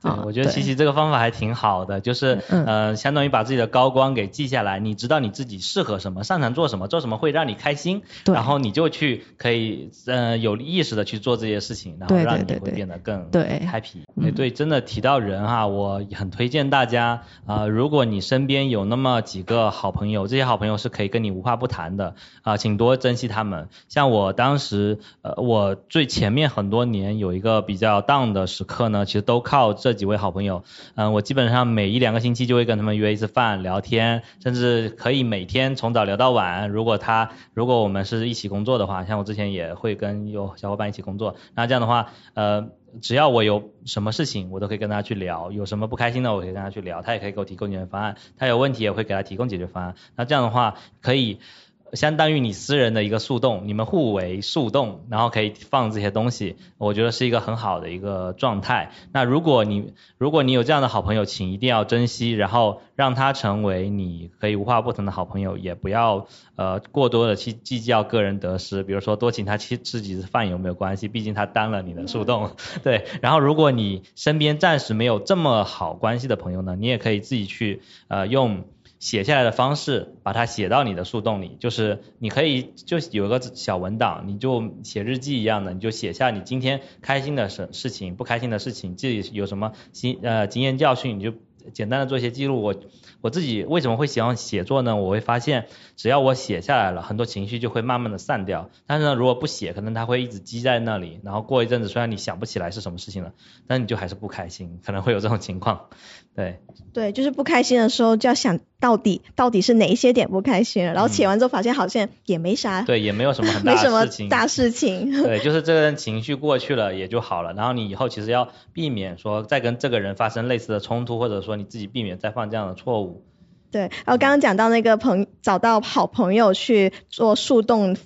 对，我觉得琪琪这个方法还挺好的，就是呃，相当于把自己的高光给记下来，你知道你自己适合什么，擅长做什么，做什么会让你开心，然后你就去可以呃有意识的去做这些事情，然后让你会变得更 happy。对，真的提到人哈，我很推荐大家啊，如果你身边有那么几个好朋友，这些好朋友是可以跟你无话不谈的啊，请多珍惜他们。像我当时呃，我最前面很多年有一个比较 down 的时刻呢，其实都靠这。几位好朋友，嗯，我基本上每一两个星期就会跟他们约一次饭聊天，甚至可以每天从早聊到晚。如果他如果我们是一起工作的话，像我之前也会跟有小伙伴一起工作，那这样的话，呃，只要我有什么事情，我都可以跟他去聊，有什么不开心的，我可以跟他去聊，他也可以给我提供解决方案，他有问题也会给他提供解决方案。那这样的话可以。相当于你私人的一个树洞，你们互为树洞，然后可以放这些东西，我觉得是一个很好的一个状态。那如果你如果你有这样的好朋友，请一定要珍惜，然后让他成为你可以无话不谈的好朋友，也不要呃过多的去计较个人得失，比如说多请他吃吃几次饭有没有关系？毕竟他当了你的树洞，对。然后如果你身边暂时没有这么好关系的朋友呢，你也可以自己去呃用。写下来的方式，把它写到你的树洞里，就是你可以就有个小文档，你就写日记一样的，你就写下你今天开心的事事情，不开心的事情，自己有什么经呃经验教训，你就简单的做一些记录。我我自己为什么会喜欢写作呢？我会发现，只要我写下来了，很多情绪就会慢慢的散掉。但是呢，如果不写，可能它会一直积在那里，然后过一阵子，虽然你想不起来是什么事情了，但你就还是不开心，可能会有这种情况。对，对，就是不开心的时候就要想到底到底是哪一些点不开心了，然后写完之后发现好像也没啥，对，也没有什么很 大事情，大事情，对，就是这个情绪过去了也就好了，然后你以后其实要避免说再跟这个人发生类似的冲突，或者说你自己避免再犯这样的错误。对，然后刚刚讲到那个朋找到好朋友去做树洞，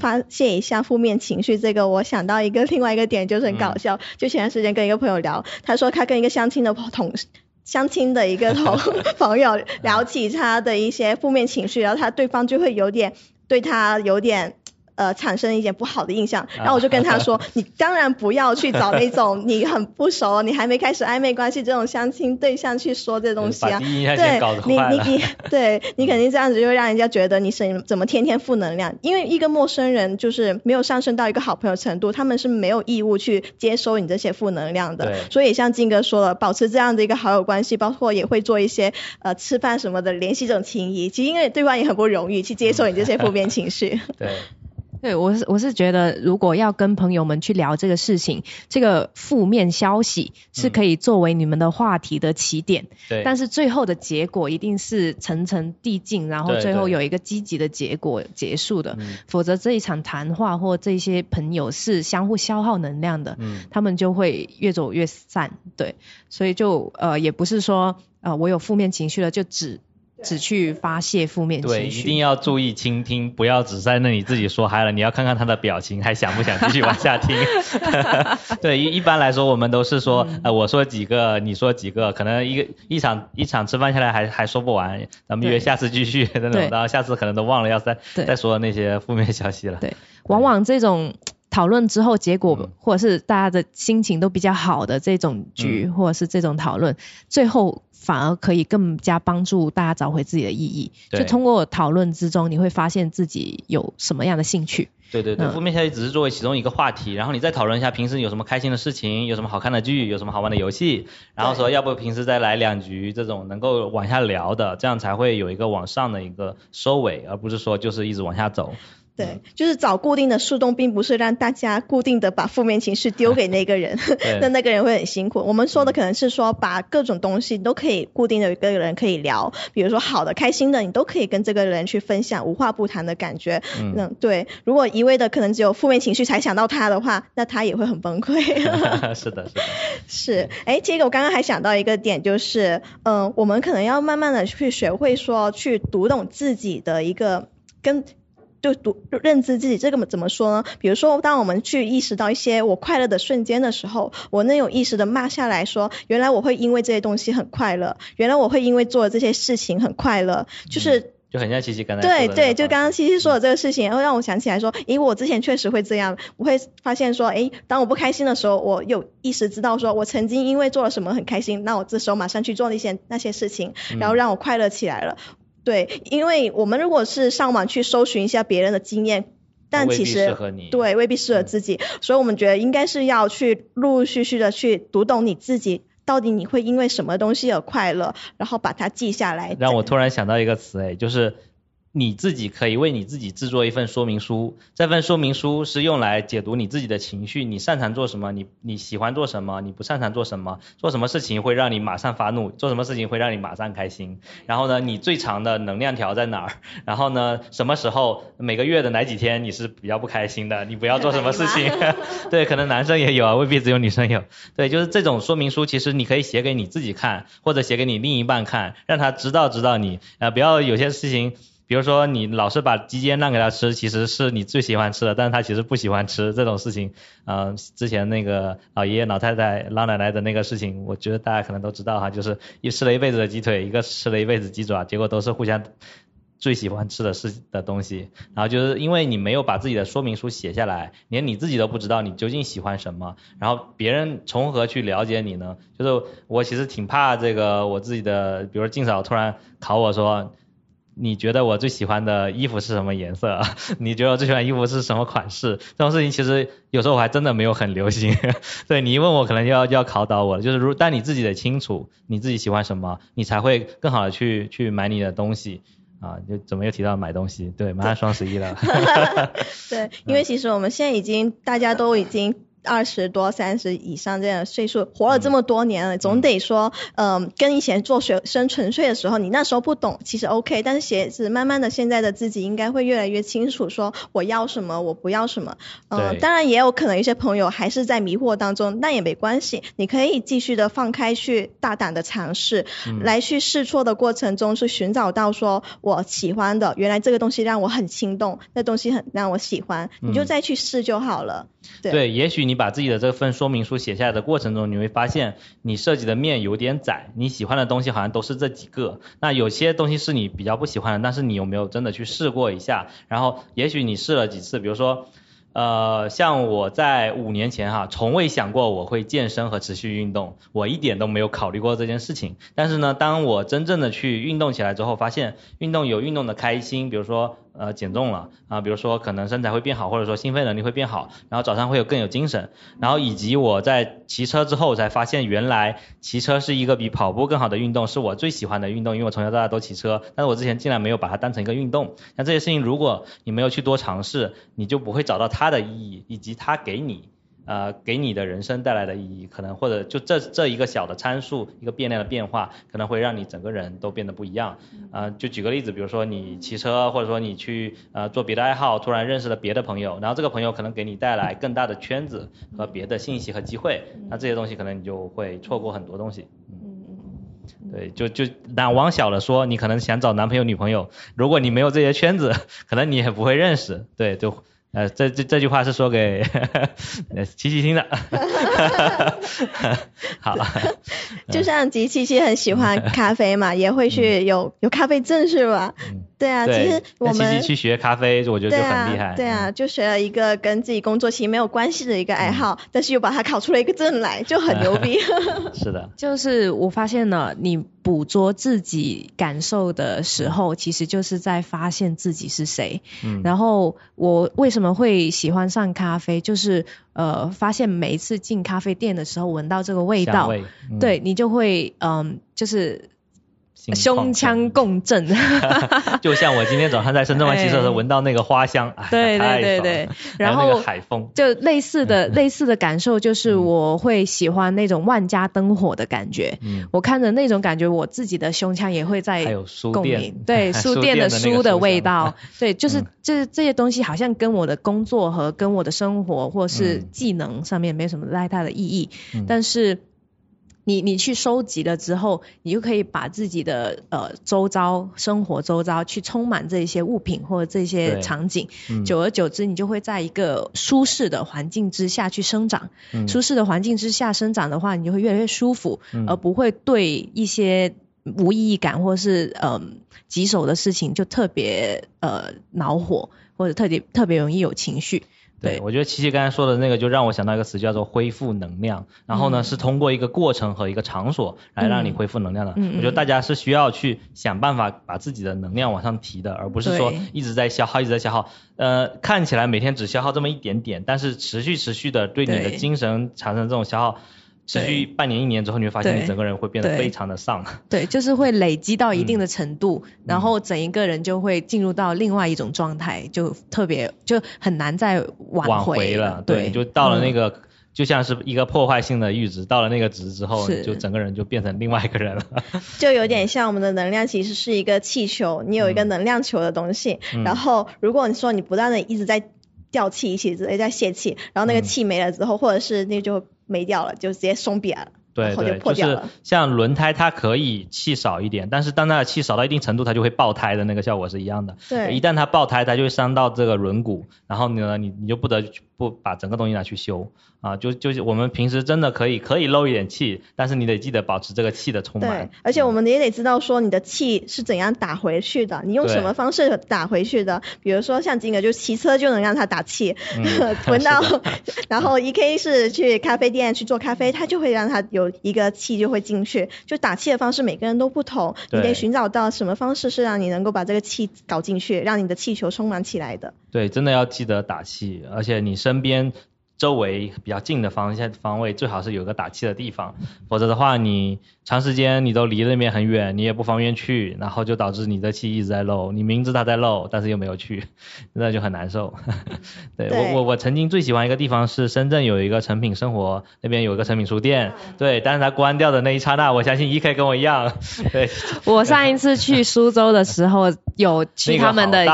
发泄一下负面情绪，这个我想到一个另外一个点就是很搞笑，就前段时间跟一个朋友聊，他说他跟一个相亲的同事。相亲的一个同 朋友聊起他的一些负面情绪，然后他对方就会有点对他有点。呃，产生一点不好的印象，然后我就跟他说，你当然不要去找那种你很不熟，你还没开始暧昧关系这种相亲对象去说这东西啊。对，你你你，对你肯定这样子就会让人家觉得你是怎么天天负能量，因为一个陌生人就是没有上升到一个好朋友程度，他们是没有义务去接收你这些负能量的。所以像金哥说了，保持这样的一个好友关系，包括也会做一些呃吃饭什么的联系这种情谊，其实因为对方也很不容易去接受你这些负面情绪。对。对，我是我是觉得，如果要跟朋友们去聊这个事情，这个负面消息是可以作为你们的话题的起点。对。但是最后的结果一定是层层递进，然后最后有一个积极的结果结束的。嗯。否则这一场谈话或这些朋友是相互消耗能量的，嗯，他们就会越走越散。对。所以就呃也不是说呃我有负面情绪了就只。只去发泄负面情绪，对，一定要注意倾听，不要只在那里自己说嗨了，你要看看他的表情，还想不想继续往下听。对，一一般来说我们都是说，呃，我说几个，你说几个，可能一个一场一场吃饭下来还还说不完，咱们约下次继续，等等，然后下次可能都忘了要再再说那些负面消息了。对，往往这种讨论之后结果，或者是大家的心情都比较好的这种局，或者是这种讨论，最后。反而可以更加帮助大家找回自己的意义。就通过讨论之中，你会发现自己有什么样的兴趣。对对对，负面消息只是作为其中一个话题，然后你再讨论一下平时有什么开心的事情，有什么好看的剧，有什么好玩的游戏，然后说要不平时再来两局这种能够往下聊的，这样才会有一个往上的一个收尾，而不是说就是一直往下走。对，就是找固定的树洞，并不是让大家固定的把负面情绪丢给那个人，那那个人会很辛苦。我们说的可能是说，把各种东西都可以固定的一个人可以聊，比如说好的、开心的，你都可以跟这个人去分享，无话不谈的感觉。嗯，对。如果一味的可能只有负面情绪才想到他的话，那他也会很崩溃。是的，是的。是，哎，这个我刚刚还想到一个点，就是，嗯，我们可能要慢慢的去学会说，去读懂自己的一个跟。就读认知自己，这个怎么说呢？比如说，当我们去意识到一些我快乐的瞬间的时候，我能有意识的骂下来说，原来我会因为这些东西很快乐，原来我会因为做这些事情很快乐，就是就很像七七刚才对对，就刚刚七七说的这个事情，然后让我想起来说，诶，我之前确实会这样，我会发现说，诶，当我不开心的时候，我有意识知道说我曾经因为做了什么很开心，那我这时候马上去做那些那些事情，然后让我快乐起来了。对，因为我们如果是上网去搜寻一下别人的经验，但其实对未必适合自己，所以我们觉得应该是要去陆陆续续的去读懂你自己，到底你会因为什么东西而快乐，然后把它记下来。让我突然想到一个词，哎，就是。你自己可以为你自己制作一份说明书，这份说明书是用来解读你自己的情绪，你擅长做什么，你你喜欢做什么，你不擅长做什么，做什么事情会让你马上发怒，做什么事情会让你马上开心，然后呢，你最长的能量条在哪儿？然后呢，什么时候每个月的哪几天你是比较不开心的？你不要做什么事情？对，可能男生也有啊，未必只有女生有。对，就是这种说明书，其实你可以写给你自己看，或者写给你另一半看，让他知道知道你啊，不要有些事情。比如说你老是把鸡尖让给他吃，其实是你最喜欢吃的，但是他其实不喜欢吃这种事情。嗯，之前那个老爷爷老太太老奶奶的那个事情，我觉得大家可能都知道哈，就是一吃了一辈子的鸡腿，一个吃了一辈子鸡爪，结果都是互相最喜欢吃的是的东西。然后就是因为你没有把自己的说明书写下来，连你自己都不知道你究竟喜欢什么，然后别人从何去了解你呢？就是我其实挺怕这个我自己的，比如说静嫂突然考我说。你觉得我最喜欢的衣服是什么颜色？你觉得我最喜欢衣服是什么款式？这种事情其实有时候我还真的没有很流行。对你一问我，可能就要就要考倒我了。就是如但你自己得清楚，你自己喜欢什么，你才会更好的去去买你的东西啊。就怎么又提到买东西？对，马上双十一了。对，因为其实我们现在已经大家都已经。二十多、三十以上这样的岁数，活了这么多年了，总得说，嗯，跟以前做学生纯粹的时候，你那时候不懂，其实 OK。但是鞋子慢慢的，现在的自己应该会越来越清楚，说我要什么，我不要什么。嗯，当然也有可能一些朋友还是在迷惑当中，那也没关系，你可以继续的放开去大胆的尝试，来去试错的过程中去寻找到说我喜欢的，原来这个东西让我很心动，那东西很让我喜欢，你就再去试就好了。对，也许你把自己的这份说明书写下来的过程中，你会发现你涉及的面有点窄，你喜欢的东西好像都是这几个。那有些东西是你比较不喜欢的，但是你有没有真的去试过一下？然后也许你试了几次，比如说，呃，像我在五年前哈，从未想过我会健身和持续运动，我一点都没有考虑过这件事情。但是呢，当我真正的去运动起来之后，发现运动有运动的开心，比如说。呃，减重了啊，比如说可能身材会变好，或者说心肺能力会变好，然后早上会有更有精神，然后以及我在骑车之后才发现，原来骑车是一个比跑步更好的运动，是我最喜欢的运动，因为我从小到大都骑车，但是我之前竟然没有把它当成一个运动。那这些事情，如果你没有去多尝试，你就不会找到它的意义，以及它给你。呃，给你的人生带来的意义，可能或者就这这一个小的参数，一个变量的变化，可能会让你整个人都变得不一样。啊，就举个例子，比如说你骑车，或者说你去呃做别的爱好，突然认识了别的朋友，然后这个朋友可能给你带来更大的圈子和别的信息和机会，那这些东西可能你就会错过很多东西。嗯嗯嗯。对，就就那往小了说，你可能想找男朋友女朋友，如果你没有这些圈子，可能你也不会认识。对，就。呃，这这这句话是说给琪琪听的，好。就像吉琪琪很喜欢咖啡嘛，也会去有有咖啡证是吧？对啊，其实我们去学咖啡，我觉得就很厉害。对啊，就学了一个跟自己工作其实没有关系的一个爱好，但是又把它考出了一个证来，就很牛逼。是的，就是我发现了，你捕捉自己感受的时候，其实就是在发现自己是谁。嗯。然后我为什么会喜欢上咖啡？就是呃，发现每一次进咖啡店的时候，闻到这个味道，对你就会嗯，就是。胸腔共振，就像我今天早上在深圳湾骑车的时候闻到那个花香，对对对对，然后海风，就类似的类似的感受，就是我会喜欢那种万家灯火的感觉。嗯，我看着那种感觉，我自己的胸腔也会在共鸣。对，书店的书的味道，对，就是这这些东西好像跟我的工作和跟我的生活或是技能上面没什么太大的意义，但是。你你去收集了之后，你就可以把自己的呃周遭生活周遭去充满这些物品或者这些场景，久而久之，你就会在一个舒适的环境之下去生长。舒适的环境之下生长的话，你就会越来越舒服，而不会对一些无意义感或是嗯棘手的事情就特别呃恼火，或者特别特别容易有情绪。对，我觉得琪琪刚才说的那个就让我想到一个词，叫做恢复能量。然后呢，是通过一个过程和一个场所来让你恢复能量的。我觉得大家是需要去想办法把自己的能量往上提的，而不是说一直在消耗，一直在消耗。呃，看起来每天只消耗这么一点点，但是持续持续的对你的精神产生这种消耗。持续半年一年之后，你会发现你整个人会变得非常的丧。对，就是会累积到一定的程度，然后整一个人就会进入到另外一种状态，就特别就很难再挽回了。对，就到了那个。就像是一个破坏性的阈值，到了那个值之后，就整个人就变成另外一个人了。就有点像我们的能量其实是一个气球，你有一个能量球的东西，然后如果你说你不断的一直在掉气，一直在泄气，然后那个气没了之后，或者是那就没掉了，就直接松瘪了。对对，就是像轮胎，它可以气少一点，但是当它的气少到一定程度，它就会爆胎的那个效果是一样的。对，一旦它爆胎，它就会伤到这个轮毂，然后呢，你你就不得不把整个东西拿去修啊。就就是我们平时真的可以可以漏一点气，但是你得记得保持这个气的充满。对，而且我们也得知道说你的气是怎样打回去的，你用什么方式打回去的。比如说像金哥就骑车就能让他打气，闻到，然后 E K 是去咖啡店去做咖啡，他就会让他有。一个气就会进去，就打气的方式每个人都不同，你得寻找到什么方式是让你能够把这个气搞进去，让你的气球充满起来的。对，真的要记得打气，而且你身边。周围比较近的方向方位最好是有个打气的地方，否则的话你长时间你都离那边很远，你也不方便去，然后就导致你的气一直在漏，你明知它在漏，但是又没有去，那就很难受。对我我我曾经最喜欢一个地方是深圳有一个成品生活，那边有一个成品书店，对，但是它关掉的那一刹那，我相信 E K 跟我一样，对。我上一次去苏州的时候有去他们的，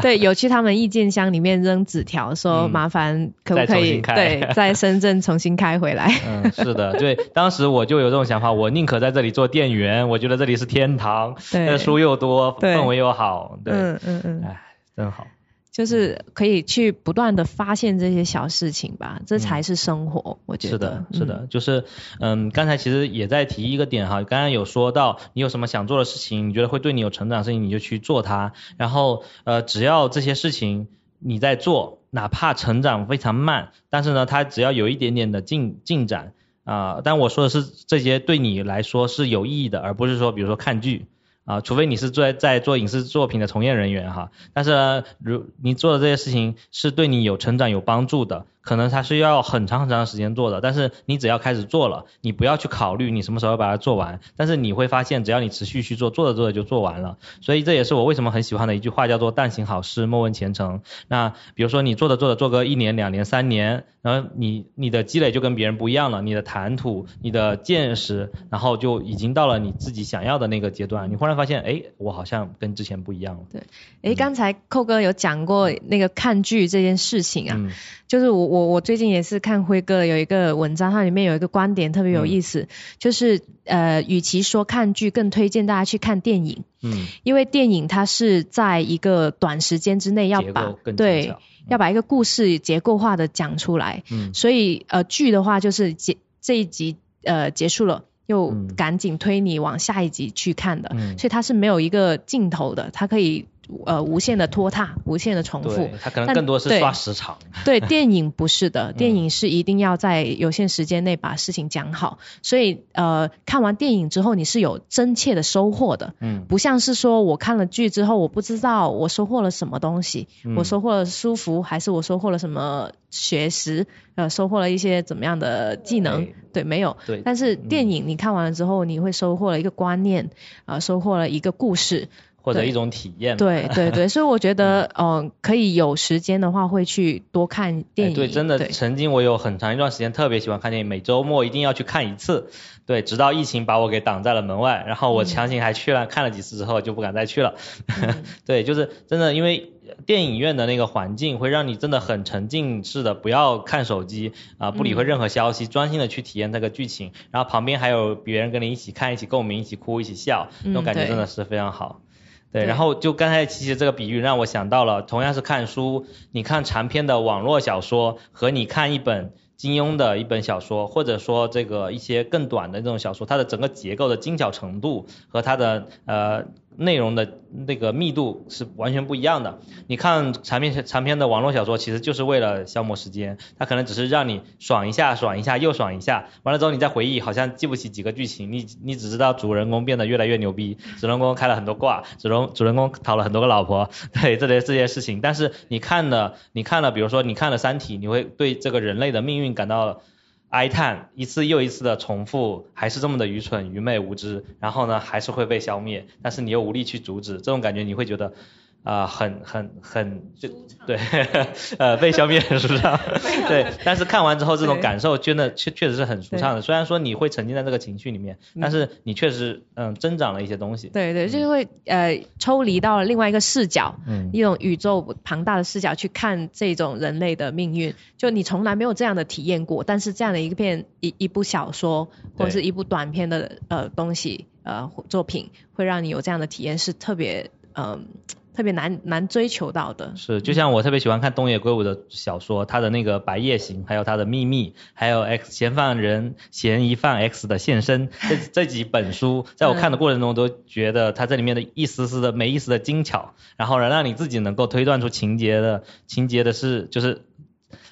对，有去他们意见箱里面扔纸条说麻烦可不可以。对，在深圳重新开回来。嗯，是的，对，当时我就有这种想法，我宁可在这里做店员，我觉得这里是天堂，书又多，氛围又好，对，嗯嗯嗯，哎，真好。就是可以去不断的发现这些小事情吧，这才是生活，我觉得。是的，是的，就是，嗯，刚才其实也在提一个点哈，刚刚有说到你有什么想做的事情，你觉得会对你有成长的事情，你就去做它，然后，呃，只要这些事情你在做。哪怕成长非常慢，但是呢，他只要有一点点的进进展啊，但我说的是这些对你来说是有意义的，而不是说比如说看剧啊，除非你是做在做影视作品的从业人员哈，但是呢如你做的这些事情是对你有成长有帮助的。可能它是要很长很长的时间做的，但是你只要开始做了，你不要去考虑你什么时候把它做完，但是你会发现，只要你持续去做，做着做着就做完了。所以这也是我为什么很喜欢的一句话，叫做“但行好事，莫问前程”。那比如说你做着做着做个一年、两年、三年，然后你你的积累就跟别人不一样了，你的谈吐、你的见识，然后就已经到了你自己想要的那个阶段，你忽然发现，哎，我好像跟之前不一样了。对，哎，刚才寇哥有讲过那个看剧这件事情啊，就是我我。我我最近也是看辉哥有一个文章，它里面有一个观点特别有意思，就是呃，与其说看剧，更推荐大家去看电影。嗯，因为电影它是在一个短时间之内要把对要把一个故事结构化的讲出来。嗯，所以呃剧的话就是结这一集呃结束了，又赶紧推你往下一集去看的。嗯，所以它是没有一个镜头的，它可以。呃，无限的拖沓，无限的重复，它可能更多是刷时长。对，电影不是的，电影是一定要在有限时间内把事情讲好。所以呃，看完电影之后你是有真切的收获的，嗯，不像是说我看了剧之后我不知道我收获了什么东西，我收获了舒服还是我收获了什么学识，呃，收获了一些怎么样的技能？对，没有。对。但是电影你看完了之后，你会收获了一个观念，啊，收获了一个故事。或者一种体验，对对对，所以我觉得，嗯，可以有时间的话会去多看电影。对，真的，曾经我有很长一段时间特别喜欢看电影，每周末一定要去看一次。对，直到疫情把我给挡在了门外，然后我强行还去了看了几次之后就不敢再去了。对，就是真的，因为电影院的那个环境会让你真的很沉浸式的，不要看手机啊，不理会任何消息，专心的去体验那个剧情，然后旁边还有别人跟你一起看，一起共鸣，一起哭，一起笑，那种感觉真的是非常好。对，然后就刚才其实这个比喻让我想到了，同样是看书，你看长篇的网络小说和你看一本金庸的一本小说，或者说这个一些更短的这种小说，它的整个结构的精巧程度和它的呃。内容的那个密度是完全不一样的。你看长篇长篇的网络小说，其实就是为了消磨时间，它可能只是让你爽一下，爽一下又爽一下，完了之后你再回忆，好像记不起几个剧情，你你只知道主人公变得越来越牛逼，主人公开了很多挂，主人主人公讨了很多个老婆，对这些这些事情。但是你看了你看了，比如说你看了《三体》，你会对这个人类的命运感到。哀叹，一次又一次的重复，还是这么的愚蠢、愚昧、无知，然后呢，还是会被消灭，但是你又无力去阻止，这种感觉你会觉得。啊、很很很就对，呃，被消灭很舒畅，对。但是看完之后，这种感受真的确确实是很舒畅的。虽然说你会沉浸在这个情绪里面，但是你确实嗯增长了一些东西。对对，就是会呃抽离到了另外一个视角，嗯。一种宇宙庞大的视角去看这种人类的命运，就你从来没有这样的体验过，但是这样的一片一一部小说或者是一部短片的呃东西呃作品，会让你有这样的体验，是特别嗯、特别难难追求到的。是，就像我特别喜欢看东野圭吾的小说，他的那个《白夜行》，还有他的《秘密》，还有 X 嫌犯人嫌疑犯 X 的现身，这 这几本书，在我看的过程中，都觉得他这里面的一丝丝的没意思的精巧，然后呢，让你自己能够推断出情节的情节的是就是。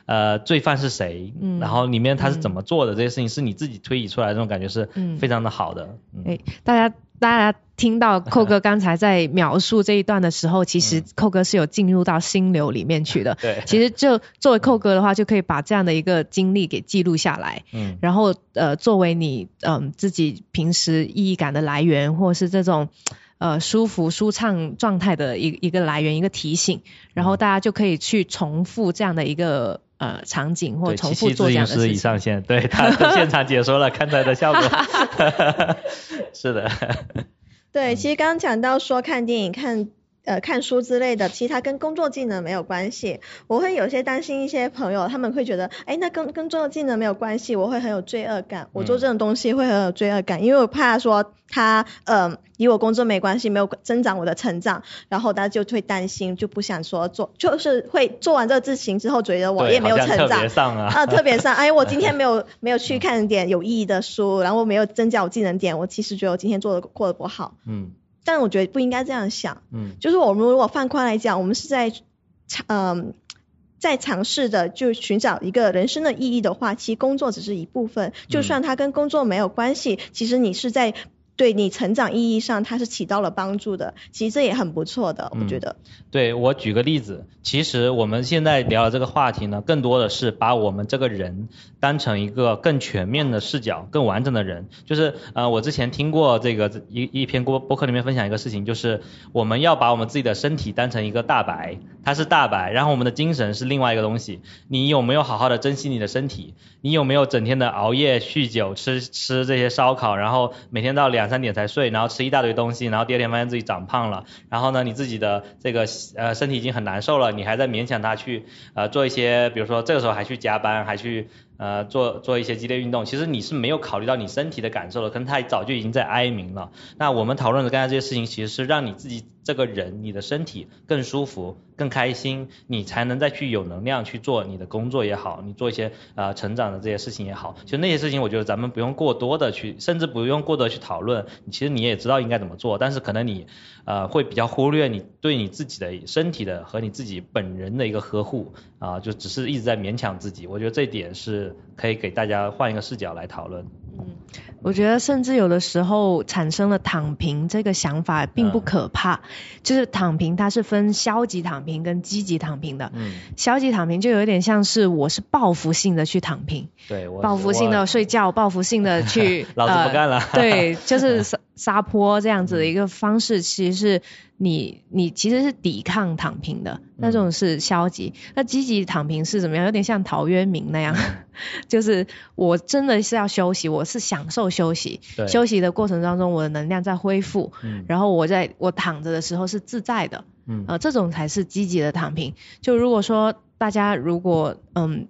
呃，罪犯是谁？嗯然后里面他是怎么做的？这些事情是你自己推理出来的，这种感觉是嗯非常的好的。嗯哎、大家大家听到寇哥 刚才在描述这一段的时候，其实寇哥是有进入到心流里面去的。嗯对其实就作为寇哥的话，就可以把这样的一个经历给记录下来，嗯然后呃作为你嗯、自己平时意义感的来源，或者是这种。呃，舒服舒畅状态的一一个来源，一个提醒，然后大家就可以去重复这样的一个呃场景，或重复做这样的事情。上线，对他现场解说了看出来的效果，是的。对，其实刚刚讲到说看电影、看呃看书之类的，其实它跟工作技能没有关系。我会有些担心一些朋友，他们会觉得，哎，那跟跟工作技能没有关系，我会很有罪恶感。我做这种东西会很有罪恶感，因为我怕说他呃与我工作没关系，没有增长我的成长，然后大家就会担心，就不想说做，就是会做完这个事情之后，觉得我也没有成长别。上啊。啊，特别上，哎，我今天没有没有去看点有意义的书，然后没有增加我技能点，我其实觉得我今天做的过得不好。嗯但我觉得不应该这样想，嗯。就是我们如果放宽来讲，我们是在尝嗯、在尝试着就寻找一个人生的意义的话，其实工作只是一部分，就算它跟工作没有关系，其实你是在对你成长意义上它是起到了帮助的，其实这也很不错的，我觉得。对我举个例子，其实我们现在聊的这个话题呢，更多的是把我们这个人当成一个更全面的视角、更完整的人。就是呃，我之前听过这个一一篇播播客里面分享一个事情，就是我们要把我们自己的身体当成一个大白，它是大白，然后我们的精神是另外一个东西。你有没有好好的珍惜你的身体？你有没有整天的熬夜、酗酒、吃吃这些烧烤，然后每天到两两三点才睡，然后吃一大堆东西，然后第二天发现自己长胖了，然后呢，你自己的这个呃身体已经很难受了，你还在勉强他去呃做一些，比如说这个时候还去加班，还去呃做做一些激烈运动，其实你是没有考虑到你身体的感受的，可能他早就已经在哀鸣了。那我们讨论的刚才这些事情，其实是让你自己这个人你的身体更舒服、更开心，你才能再去有能量去做你的工作也好，你做一些呃成长的这些事情也好，其实那些事情，我觉得咱们不用过多的去，甚至不用过多去讨论，其实你也知道应该怎么做，但是可能你呃会比较忽略你对你自己的身体的和你自己本人的一个呵护啊、就只是一直在勉强自己，我觉得这点是可以给大家换一个视角来讨论。嗯我觉得甚至有的时候产生了躺平这个想法并不嗯可怕，就是躺平它是分消极躺平跟积极躺平的。嗯，消极躺平就有点像是我是报复性的去躺平，对我报复性的睡觉，报复性的 去 老子不干了呃。对，就是撒撒泼这样子的一个方式，其实是你你其实是抵抗躺平的，那种是消极。那积极躺平是怎么样？有点像陶渊明那样，就是我真的是要休息，我是享受休息，休息的过程当中，我的能量在恢复，嗯然后我在我躺着的时候是自在的。嗯呃，这种才是积极的躺平。就如果说大家如果嗯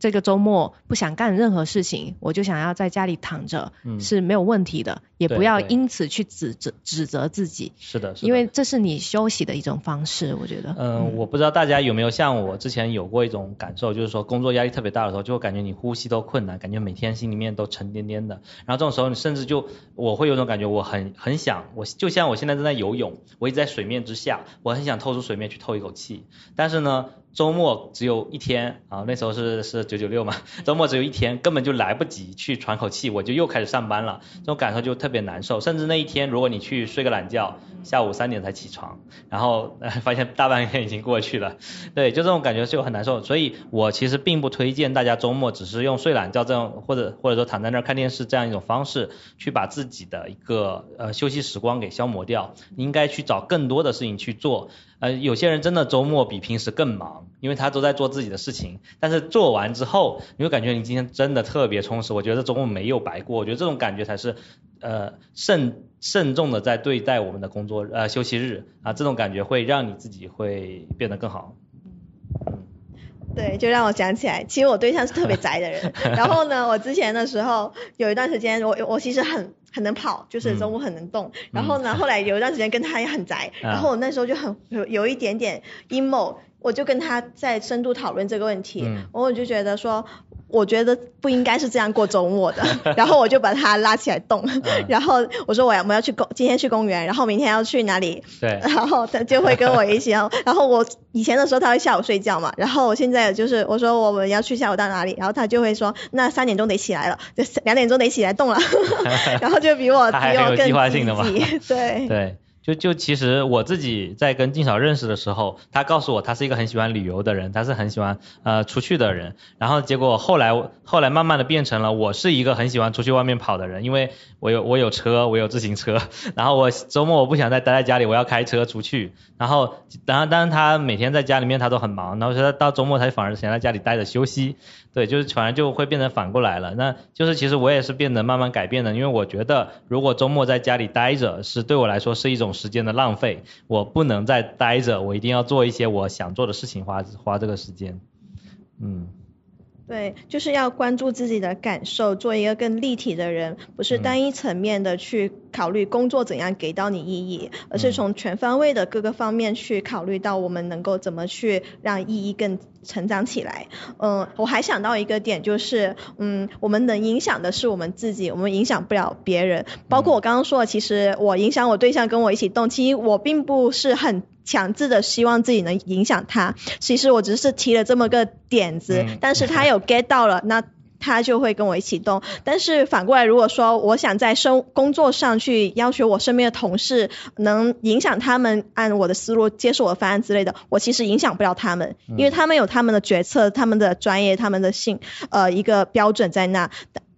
这个周末不想干任何事情，我就想要在家里躺着，嗯是没有问题的，也不要因此去指责指责自己，是的，是的因为这是你休息的一种方式，我觉得。嗯，我不知道大家有没有像我之前有过一种感受，就是说工作压力特别大的时候，就会感觉你呼吸都困难，感觉每天心里面都沉甸甸的。然后这种时候，你甚至就我会有种感觉，我很很想，我就像我现在正在游泳，我一直在水面之下，我很想透出水面去透一口气。但是呢，周末只有一天啊，那时候是是九九六嘛，周末只有一天，根本就来不及去喘口气，我就又开始上班了，这种感受就特别难受。甚至那一天，如果你去睡个懒觉，下午三点才起床，然后 发现大半天已经过去了，对，就这种感觉就很难受。所以我其实并不推荐大家周末只是用睡懒觉这种，或者或者说躺在那儿看电视这样一种方式，去把自己的一个呃休息时光给消磨掉。应该去找更多的事情去做。呃，有些人真的周末比平时更忙，因为他都在做自己的事情。但是做完之后，你会感觉你今天真的特别充实。我觉得周末没有白过。我觉得这种感觉才是呃慎慎重的在对待我们的工作呃休息日啊，这种感觉会让你自己会变得更好。对，就让我想起来，其实我对象是特别宅的人。然后呢，我之前的时候有一段时间，我我其实很很能跑，就是中午很能动。然后呢，后来有一段时间跟他也很宅，然后我那时候就很有有一点点阴谋，我就跟他在深度讨论这个问题。然后我就觉得说。我觉得不应该是这样过周末的，然后我就把他拉起来动，然后我说我要我们要去公今天去公园，然后明天要去哪里？对，然后他就会跟我一起，然后我以前的时候他会下午睡觉嘛，然后我现在就是我说我们要去下午到哪里，然后他就会说那三点钟得起来了，就 两点钟得起来动了，然后就比我比我更积极，对对。就就其实我自己在跟静嫂认识的时候，他告诉我他是一个很喜欢旅游的人，他是很喜欢呃出去的人。然后结果后来后来慢慢的变成了我是一个很喜欢出去外面跑的人，因为我有我有车，我有自行车。然后我周末我不想再待在家里，我要开车出去。然后当然当然他每天在家里面他都很忙，然后他到周末他反而想在家里待着休息。对，就是反而就会变成反过来了。那就是其实我也是变得慢慢改变的，因为我觉得如果周末在家里待着，是对我来说是一种时间的浪费。我不能再待着，我一定要做一些我想做的事情，花花这个时间。嗯。对，就是要关注自己的感受，做一个更立体的人，不是单一层面的去考虑工作怎样给到你意义，而是从全方位的各个方面去考虑到我们能够怎么去让意义更成长起来。嗯，我还想到一个点，就是嗯，我们能影响的是我们自己，我们影响不了别人。包括我刚刚说的，其实我影响我对象跟我一起动，其实我并不是很。强制的希望自己能影响他，其实我只是提了这么个点子，但是他有 get 到了，那他就会跟我一起动。但是反过来，如果说我想在生工作上去要求我身边的同事能影响他们按我的思路接受我的方案之类的，我其实影响不了他们，因为他们有他们的决策、他们的专业、他们的性呃一个标准在那。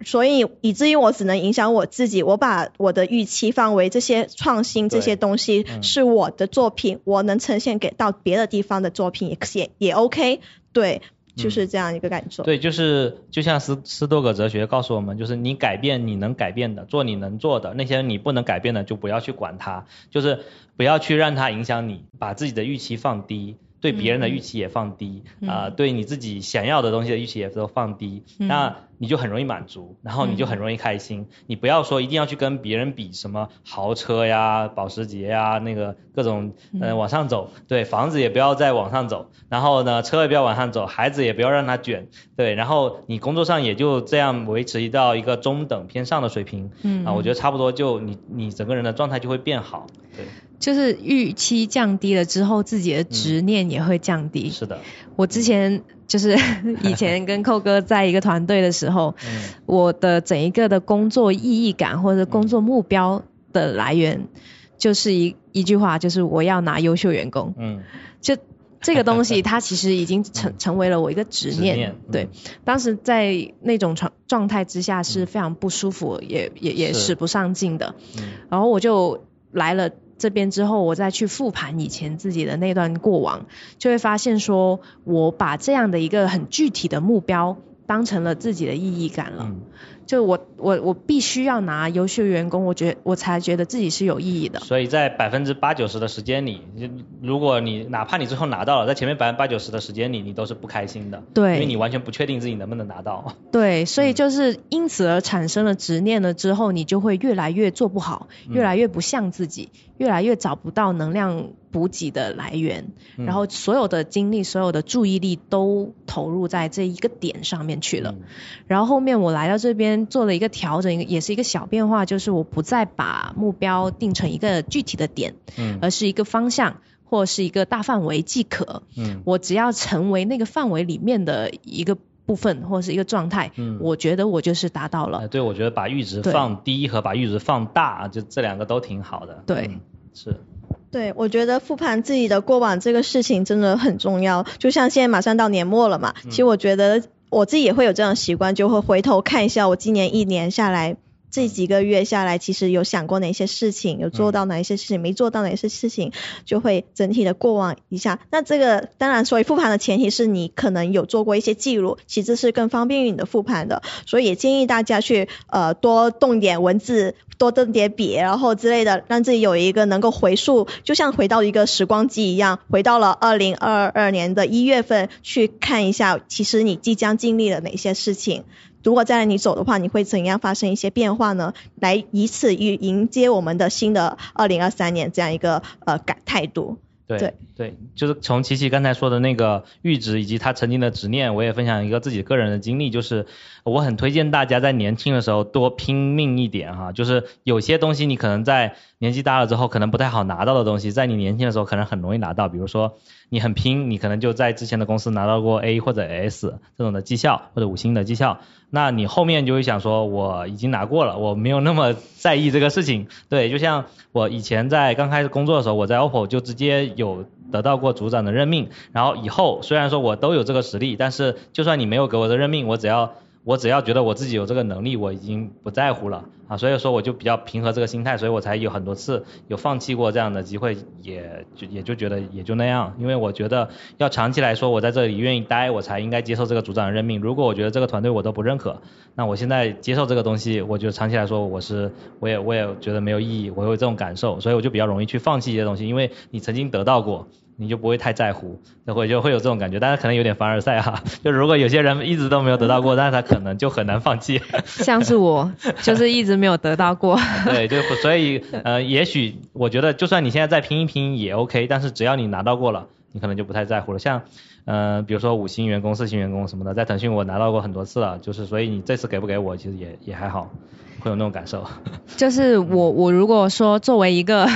所以以至于我只能影响我自己，我把我的预期放为这些创新这些东西是我的作品，我能呈现给到别的地方的作品也也也 OK，对，就是这样一个感受。对，就是就像斯斯多葛哲学告诉我们，就是你改变你能改变的，做你能做的，那些你不能改变的就不要去管它，就是不要去让它影响你，把自己的预期放低。对别人的预期也放低，啊，对你自己想要的东西的预期也都放低，那你就很容易满足，然后你就很容易开心。你不要说一定要去跟别人比什么豪车呀、保时捷呀，那个各种嗯。往上走，对，房子也不要再往上走，然后呢，车也不要往上走，孩子也不要让他卷，对，然后你工作上也就这样维持到一个中等偏上的水平，嗯，啊，我觉得差不多就你你整个人的状态就会变好，对。就是预期降低了之后，自己的执念也会降低。是的，我之前就是 以前跟寇哥在一个团队的时候，我的整一个的工作意义感或者工作目标的来源，就是一一句话，就是我要拿优秀员工。嗯，就这个东西，它其实已经成成为了我一个执念。对，当时在那种状状态之下是非常不舒服，也也也使不上劲的。嗯，然后我就来了。这边之后，我再去复盘以前自己的那段过往，就会发现说，我把这样的一个很具体的目标当成了自己的意义感了。就我我我必须要拿优秀员工，我觉我才觉得自己是有意义的。所以在百分之八九十的时间里，如果你哪怕你最后拿到了，在前面百分之八九十的时间里，你都是不开心的。对，因为你完全不确定自己能不能拿到。对，所以就是因此而产生了执念了之后，你就会越来越做不好，越来越不像自己，越来越找不到能量。补给的来源，然后所有的精力、所有的注意力都投入在这一个点上面去了。然后后面我来到这边做了一个调整，也是一个小变化，就是我不再把目标定成一个具体的点，而是一个方向。或是一个大范围即可。嗯我只要成为那个范围里面的一个部分或是一个状态，嗯我觉得我就是达到了。呃，对，我觉得把阈值放低和把阈值放大，就这两个都挺好的。对嗯是。对，我觉得复盘自己的过往这个事情真的很重要。就像现在马上到年末了嘛，其实我觉得我自己也会有这样的习惯，就会回头看一下我今年一年下来。这几个月下来，其实有想过哪些事情，有做到哪一些事情，没做到哪些事情，就会整体的过往一下。那这个当然，所以复盘的前提是你可能有做过一些记录，其次是更方便于你的复盘的。所以也建议大家去呃多动点文字，多动点笔，然后之类的，让自己有一个能够回溯，就像回到一个时光机一样，回到了二零二二年的一月份去看一下，其实你即将经历了哪些事情。如果再来你走的话，你会怎样发生一些变化呢？来以此迎迎接我们的新的二零二三年这样一个呃感态度。对对对，就是从琪琪刚才说的那个阈值以及他曾经的执念，我也分享一个自己个人的经历，就是我很推荐大家在年轻的时候多拼命一点哈，就是有些东西你可能在年纪大了之后可能不太好拿到的东西，在你年轻的时候可能很容易拿到，比如说你很拼，你可能就在之前的公司拿到过 A 或者 S 这种的绩效或者五星的绩效，那你后面就会想说我已经拿过了，我没有那么在意这个事情，对，就像我以前在刚开始工作的时候，我在 OPPO 就直接有得到过组长的任命，然后以后虽然说我都有这个实力，但是就算你没有给我的任命，我只要我只要觉得我自己有这个能力，我已经不在乎了啊，所以说我就比较平和这个心态，所以我才有很多次有放弃过这样的机会，也就也就觉得也就那样，因为我觉得要长期来说，我在这里愿意待，我才应该接受这个组长的任命。如果我觉得这个团队我都不认可，那我现在接受这个东西，我觉得长期来说我是我也我也觉得没有意义，我有这种感受，所以我就比较容易去放弃一些东西，因为你曾经得到过。你就不会太在乎，就会就会有这种感觉，但是可能有点凡尔赛哈。就如果有些人一直都没有得到过，但是他可能就很难放弃。像是我，就是一直没有得到过。对，就所以呃，也许我觉得，就算你现在再拼一拼也 OK，但是只要你拿到过了，你可能就不太在乎了。像呃，比如说五星员工、四星员工什么的，在腾讯我拿到过很多次了，就是所以你这次给不给我，其实也也还好，会有那种感受。就是我我如果说作为一个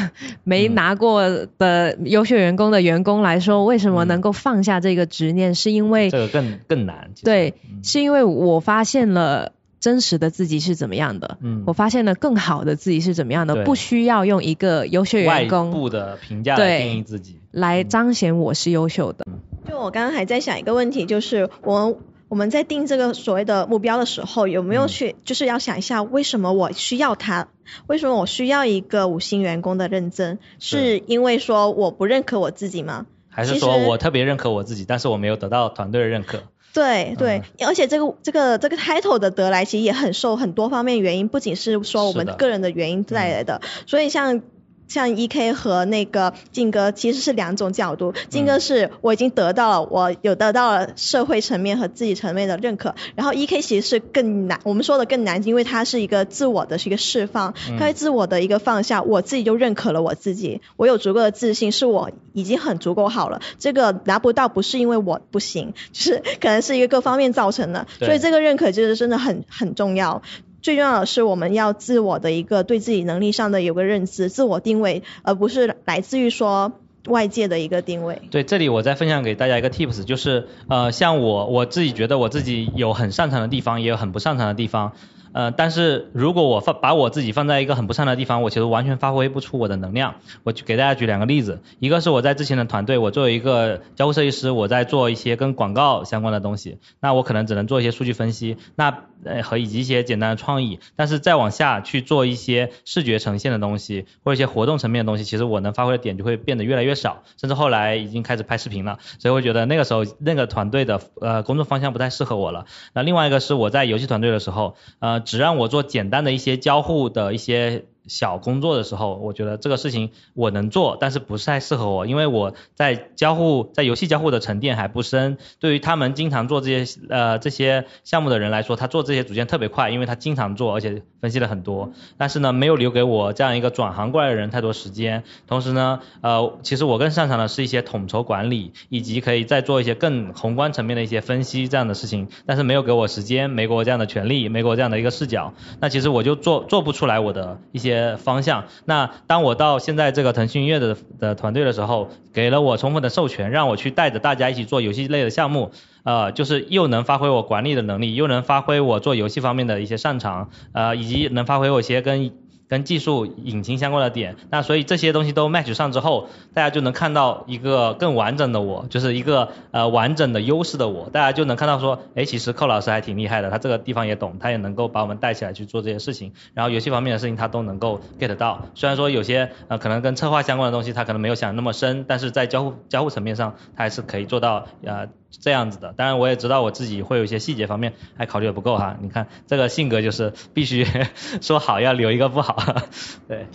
没拿过的优秀员工的员工来说，为什么能够放下这个执念，是因为这个更更难。对，嗯是因为我发现了。真实的自己是怎么样的？嗯我发现了更好的自己是怎么样的，不需要用一个优秀员工部的评价来定义自己。来彰显我是优秀的。就我刚刚还在想一个问题，就是我们我们在定这个所谓的目标的时候，有没有去、就是要想一下，为什么我需要它？为什么我需要一个五星员工的认证？是因为说我不认可我自己吗？还是说我特别认可我自己，但是我没有得到团队的认可？对对，而且这个这个这个 title 的得来，其实也很受很多方面原因，不仅是说我们个人的原因带来的，所以像。像 E K 和那个靖哥其实是两种角度，靖哥是我已经得到了，我有得到了社会层面和自己层面的认可，然后 E K 其实是更难，我们说的更难，因为它是一个自我的是一个释放，它是自我的一个放下，我自己就认可了我自己，我有足够的自信，是我已经很足够好了，这个拿不到不是因为我不行，就是可能是一个各方面造成的，所以这个认可就是真的很很重要。最重要的是，我们要自我的一个对自己能力上的有个认知，自我定位，而不是来自于说外界的一个定位。对，这里我再分享给大家一个 tips，就是呃，像我我自己觉得我自己有很擅长的地方，也有很不擅长的地方。呃，但是如果我放把我自己放在一个很不善的地方，我其实完全发挥不出我的能量。我就给大家举两个例子，一个是我在之前的团队，我作为一个交互设计师，我在做一些跟广告相关的东西，那我可能只能做一些数据分析，那呃和以及一些简单的创意，但是再往下去做一些视觉呈现的东西，或者一些活动层面的东西，其实我能发挥的点就会变得越来越少，甚至后来已经开始拍视频了，所以我觉得那个时候那个团队的呃工作方向不太适合我了。那另外一个是我在游戏团队的时候，呃，只让我做简单的一些交互的一些小工作的时候，我觉得这个事情我能做，但是不是太适合我，因为我在交互在游戏交互的沉淀还不深。对于他们经常做这些呃这些项目的人来说，他做这些组件特别快，因为他经常做，而且分析了很多。但是呢，没有留给我这样一个转行过来的人太多时间。同时呢，呃，其实我更擅长的是一些统筹管理，以及可以再做一些更宏观层面的一些分析这样的事情。但是没有给我时间，没给我这样的权利，没给我这样的一个视角，那其实我就做做不出来我的一些方向。那当我到现在这个腾讯音乐的的团队的时候，给了我充分的授权，让我去带着大家一起做游戏类的项目，呃，就是又能发挥我管理的能力，又能发挥我做游戏方面的一些擅长，呃，以及能发挥我一些跟跟技术引擎相关的点，那所以这些东西都 match 上之后，大家就能看到一个更完整的我，就是一个呃完整的优势的我，大家就能看到说，哎，其实寇老师还挺厉害的，他这个地方也懂，他也能够把我们带起来去做这些事情，然后游戏方面的事情他都能够 get 到，虽然说有些呃可能跟策划相关的东西他可能没有想那么深，但是在交互交互层面上，他还是可以做到呃这样子的。当然我也知道我自己会有一些细节方面还考虑的不够哈，你看这个性格就是必须 说好要留一个不好。对，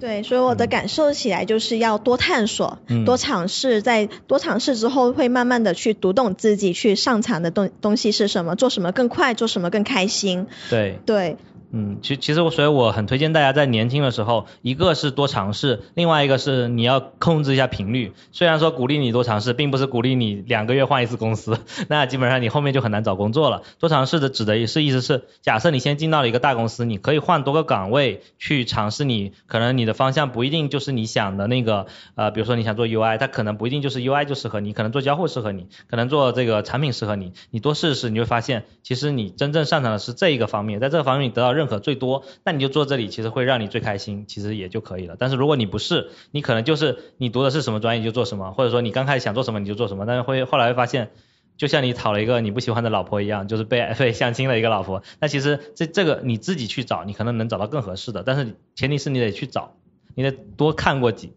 对，所以我的感受起来就是要多探索，多尝试，在多尝试之后，会慢慢的去读懂自己，去擅长的东东西是什么，做什么更快，做什么更开心。对，对。嗯，其其实我所以我很推荐大家在年轻的时候，一个是多尝试，另外一个是你要控制一下频率。虽然说鼓励你多尝试，并不是鼓励你两个月换一次公司，那基本上你后面就很难找工作了。多尝试的指的也是意思是，假设你先进到了一个大公司，你可以换多个岗位去尝试，你可能你的方向不一定就是你想的那个，呃，比如说你想做 UI，它可能不一定就是 UI 就适合你，可能做交互适合你，可能做这个产品适合你，你多试试，你会发现其实你真正擅长的是这一个方面，在这个方面你得到。认可最多，那你就做这里，其实会让你最开心，其实也就可以了。但是如果你不是，你可能就是你读的是什么专业就做什么，或者说你刚开始想做什么你就做什么，但是会后来会发现，就像你讨了一个你不喜欢的老婆一样，就是被 被相亲的一个老婆。那其实这这个你自己去找，你可能能找到更合适的，但是前提是你得去找，你得多看过几，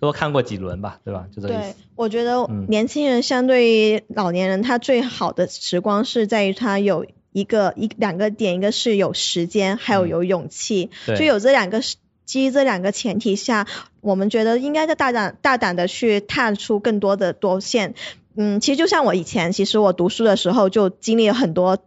多看过几轮吧，对吧？就这个意思。对，我觉得年轻人相对于老年人，他最好的时光是在于他有。一个一两个点，一个是有时间，还有有勇气，就有这两个基于这两个前提下，我们觉得应该在大胆大胆的去探出更多的多线。嗯，其实就像我以前，其实我读书的时候就经历了很多。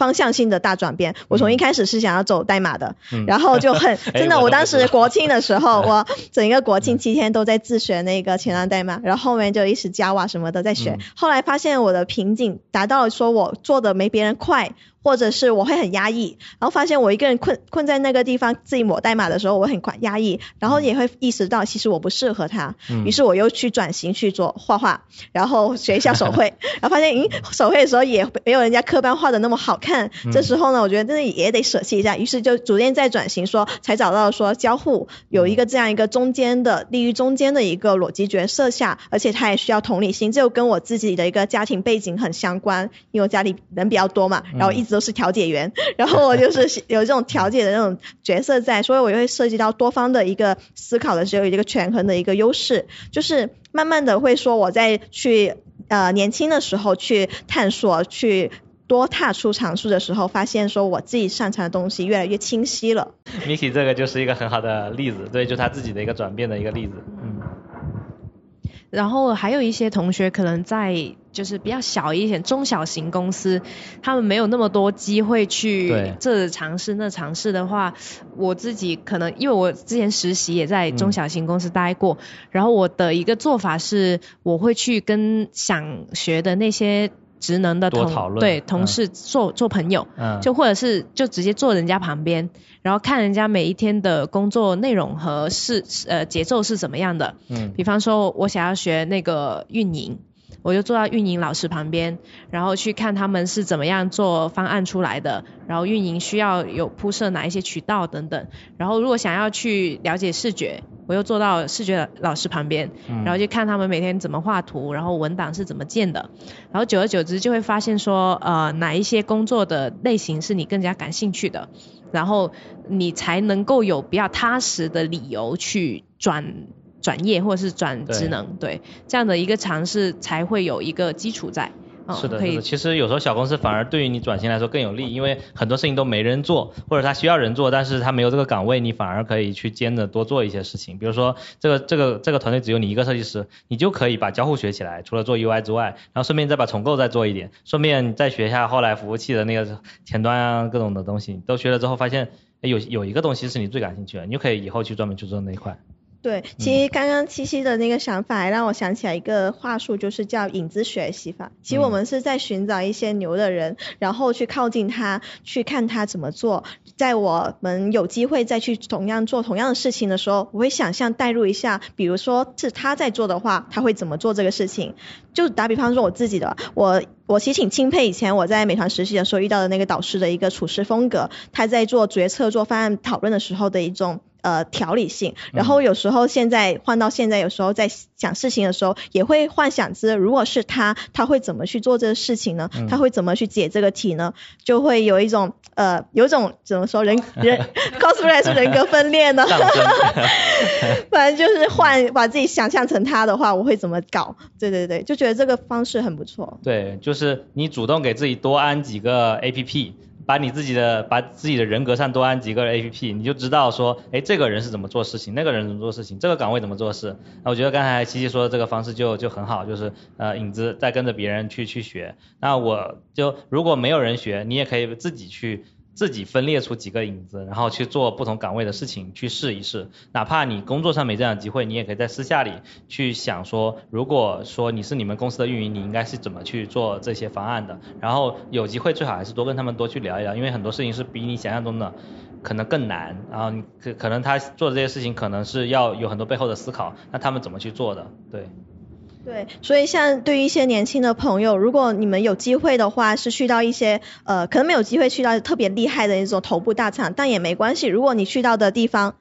方向性的大转变，我从一开始是想要走代码的，然后就很 真的，我当时国庆的时候，我 整个国庆七天都在自学那个前端代码，然后后面就一直 Java 什么的在学，后来发现我的瓶颈达到了，说我做的没别人快，或者是我会很压抑，然后发现我一个人困困在那个地方自己抹代码的时候，我很快压抑，然后也会意识到其实我不适合它，于是我又去转型去做画画，然后学一下手绘，然后发现，咦，手绘的时候也没有人家科班画的那么好看。看，这时候呢，我觉得真的也得舍弃一下，于是就逐渐在转型，说才找到说交互有一个这样一个中间的利于中间的一个逻辑角色下，而且他也需要同理心，这就跟我自己的一个家庭背景很相关，因为我家里人比较多嘛，然后一都是调解员，然后我就是有这种调解的那种角色在，所以我也会涉及到多方的一个思考的时候，有一个权衡的一个优势，就是慢慢的会说我在去呃年轻的时候去探索去。多踏出尝试的时候，发现说我自己擅长的东西越来越清晰了。Miki 这个就是一个很好的例子，对，就他自己的一个转变的一个例子。嗯。然后还有一些同学可能在就是比较小一点中小型公司，他们没有那么多机会去这尝试那尝试的话，我自己可能因为我之前实习也在中小型公司待过，然后我的一个做法是，我会去跟想学的那些。职能的同对同事做做朋友，就或者是就直接坐人家旁边，然后看人家每一天的工作内容和是呃节奏是怎么样的。嗯，比方说我想要学那个运营。我就坐到运营老师旁边，然后去看他们是怎么样做方案出来的，然后运营需要有铺设哪一些渠道等等。然后如果想要去了解视觉，我又坐到视觉老师旁边，然后就看他们每天怎么画图，然后文档是怎么建的。然后久而久之就会发现说，呃，哪一些工作的类型是你更加感兴趣的，然后你才能够有比较踏实的理由去转。转业或者是转职能，对这样的一个尝试才会有一个基础在。是的，是的。其实有时候小公司反而对于你转型来说更有利，因为很多事情都没人做，或者他需要人做，但是他没有这个岗位，你反而可以去兼着多做一些事情。比如说这个这个这个团队只有你一个设计师，你就可以把交互学起来，除了做 UI 之外，然后顺便再把重构再做一点，顺便再学一下后来服务器的那个前端啊各种的东西，都学了之后发现有有一个东西是你最感兴趣的，你就可以以后去专门去做那一块。对，其实刚刚七夕的那个想法，还让我想起来一个话术，就是叫影子学习法。其实我们是在寻找一些牛的人，然后去靠近他，去看他怎么做。在我们有机会再去同样做同样的事情的时候，我会想象代入一下，比如说是他在做的话，他会怎么做这个事情。就打比方说我自己的，我我其实挺钦佩以前我在美团实习的时候遇到的那个导师的一个处事风格，他在做决策、做方案讨论的时候的一种。呃，条理性，然后有时候现在换到现在，有时候在想事情的时候，也会幻想着，如果是他，他会怎么去做这个事情呢？他会怎么去解这个题呢？就会有一种呃，有一种怎么说人 人 cosplay 是人格分裂呢？反正就是换把自己想象成他的话，我会怎么搞？对对对，就觉得这个方式很不错。对，就是你主动给自己多安几个 A P P。把你自己的把自己的人格上多安几个 A P P，你就知道说，哎，这个人是怎么做事情，那个人怎么做事情，这个岗位怎么做事。那我觉得刚才琪琪说的这个方式就就很好，就是呃影子在跟着别人去去学。那我就如果没有人学，你也可以自己去。自己分裂出几个影子，然后去做不同岗位的事情，去试一试。哪怕你工作上没这样的机会，你也可以在私下里去想说，如果说你是你们公司的运营，你应该是怎么去做这些方案的。然后有机会最好还是多跟他们多去聊一聊，因为很多事情是比你想象中的可能更难。然后可可能他做的这些事情可能是要有很多背后的思考，那他们怎么去做的？对。对，所以像对于一些年轻的朋友，如果你们有机会的话，是去到一些呃，可能没有机会去到特别厉害的那种头部大厂，但也没关系。如果你去到的地方，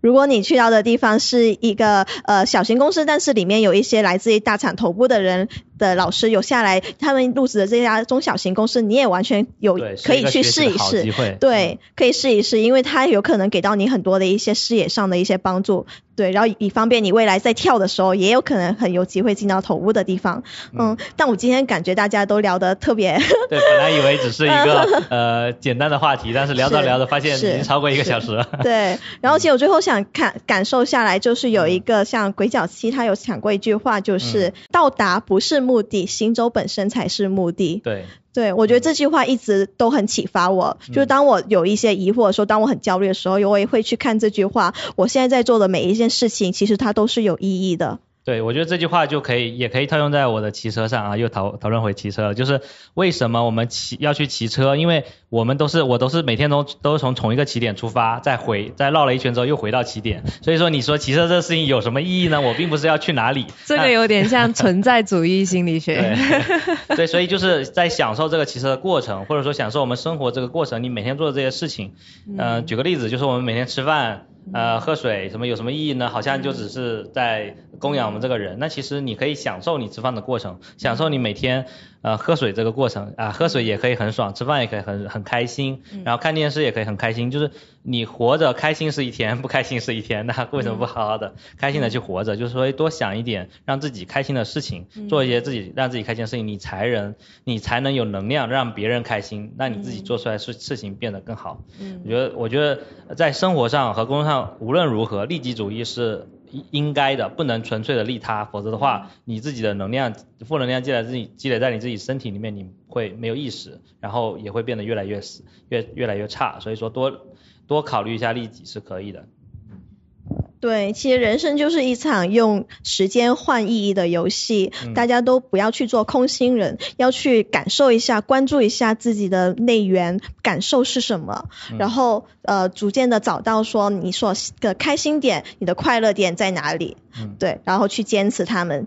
如果你去到的地方是一个呃小型公司，但是里面有一些来自于大厂头部的人。的老师有下来，他们入职的这家中小型公司，你也完全有可以去试一试，对，可以试一试，因为他有可能给到你很多的一些视野上的一些帮助，对，然后以方便你未来在跳的时候，也有可能很有机会进到头部的地方，嗯，但我今天感觉大家都聊得特别，对，本来以为只是一个呃简单的话题，但是聊着聊着发现已经超过一个小时了，对，然后其实我最后想看感受下来，就是有一个像鬼脚七，他有讲过一句话，就是到达不是。目的，行走本身才是目的。对，对我觉得这句话一直都很启发我。就是当我有一些疑惑的时候，当我很焦虑的时候，我也会去看这句话。我现在在做的每一件事情，其实它都是有意义的。对，我觉得这句话就可以，也可以套用在我的骑车上啊，又讨讨论回骑车，就是为什么我们骑要去骑车？因为我们都是我都是每天都都是从同一个起点出发，再回再绕了一圈之后又回到起点，所以说你说骑车这事情有什么意义呢？我并不是要去哪里，这个有点像存在主义心理学。对，所以就是在享受这个骑车的过程，或者说享受我们生活这个过程，你每天做的这些事情，嗯，举个例子，就是我们每天吃饭。呃，喝水什么有什么意义呢？好像就只是在供养我们这个人。那其实你可以享受你吃饭的过程，享受你每天。呃，喝水这个过程啊，喝水也可以很爽，吃饭也可以很很开心，然后看电视也可以很开心。就是你活着开心是一天，不开心是一天，那为什么不好好的开心的去活着？就是说多想一点让自己开心的事情，做一些自己让自己开心的事情，你才能你才能有能量让别人开心，让你自己做出来事事情变得更好。我觉得我觉得在生活上和工作上无论如何，利己主义是。应该的，不能纯粹的利他，否则的话，你自己的能量、负能量积累自己积累在你自己身体里面，你会没有意识，然后也会变得越来越死，越越来越差。所以说多多考虑一下利己是可以的。对，其实人生就是一场用时间换意义的游戏，大家都不要去做空心人，要去感受一下，关注一下自己的内源感受是什么，然后呃逐渐的找到说你所的开心点，你的快乐点在哪里，对，然后去坚持他们，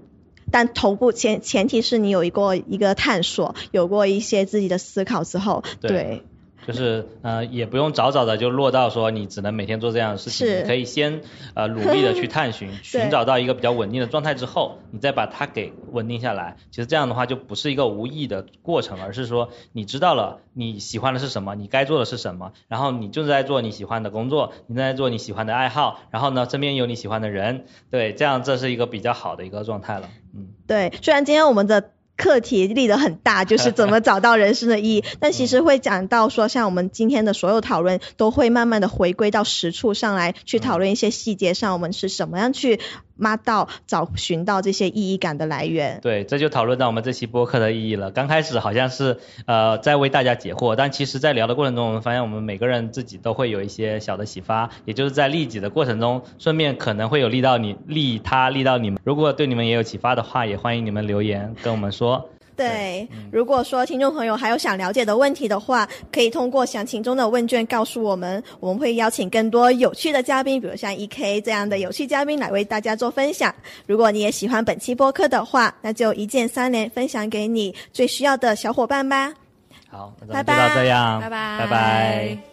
但头部前前提是你有一个一个探索，有过一些自己的思考之后，对。就是呃也不用早早的就落到说你只能每天做这样的事情，你可以先呃努力的去探寻，寻找到一个比较稳定的状态之后，你再把它给稳定下来。其实这样的话就不是一个无意义的过程，而是说你知道了你喜欢的是什么，你该做的是什么，然后你就在做你喜欢的工作，你在做你喜欢的爱好，然后呢身边有你喜欢的人，对，这样这是一个比较好的一个状态了。嗯，对，虽然今天我们的。课题立得很大，就是怎么找到人生的意义。但其实会讲到说，像我们今天的所有讨论，都会慢慢的回归到实处上来，去讨论一些细节上，我们是什么样去妈到找寻到这些意义感的来源。对，这就讨论到我们这期播客的意义了。刚开始好像是呃在为大家解惑，但其实在聊的过程中，我们发现我们每个人自己都会有一些小的启发，也就是在利己的过程中，顺便可能会有利到你、利他、利到你们。如果对你们也有启发的话，也欢迎你们留言跟我们说。对，如果说听众朋友还有想了解的问题的话，可以通过详情中的问卷告诉我们，我们会邀请更多有趣的嘉宾，比如像 E K 这样的有趣嘉宾来为大家做分享。如果你也喜欢本期播客的话，那就一键三连，分享给你最需要的小伙伴吧。好，那就到这样，拜拜，拜拜。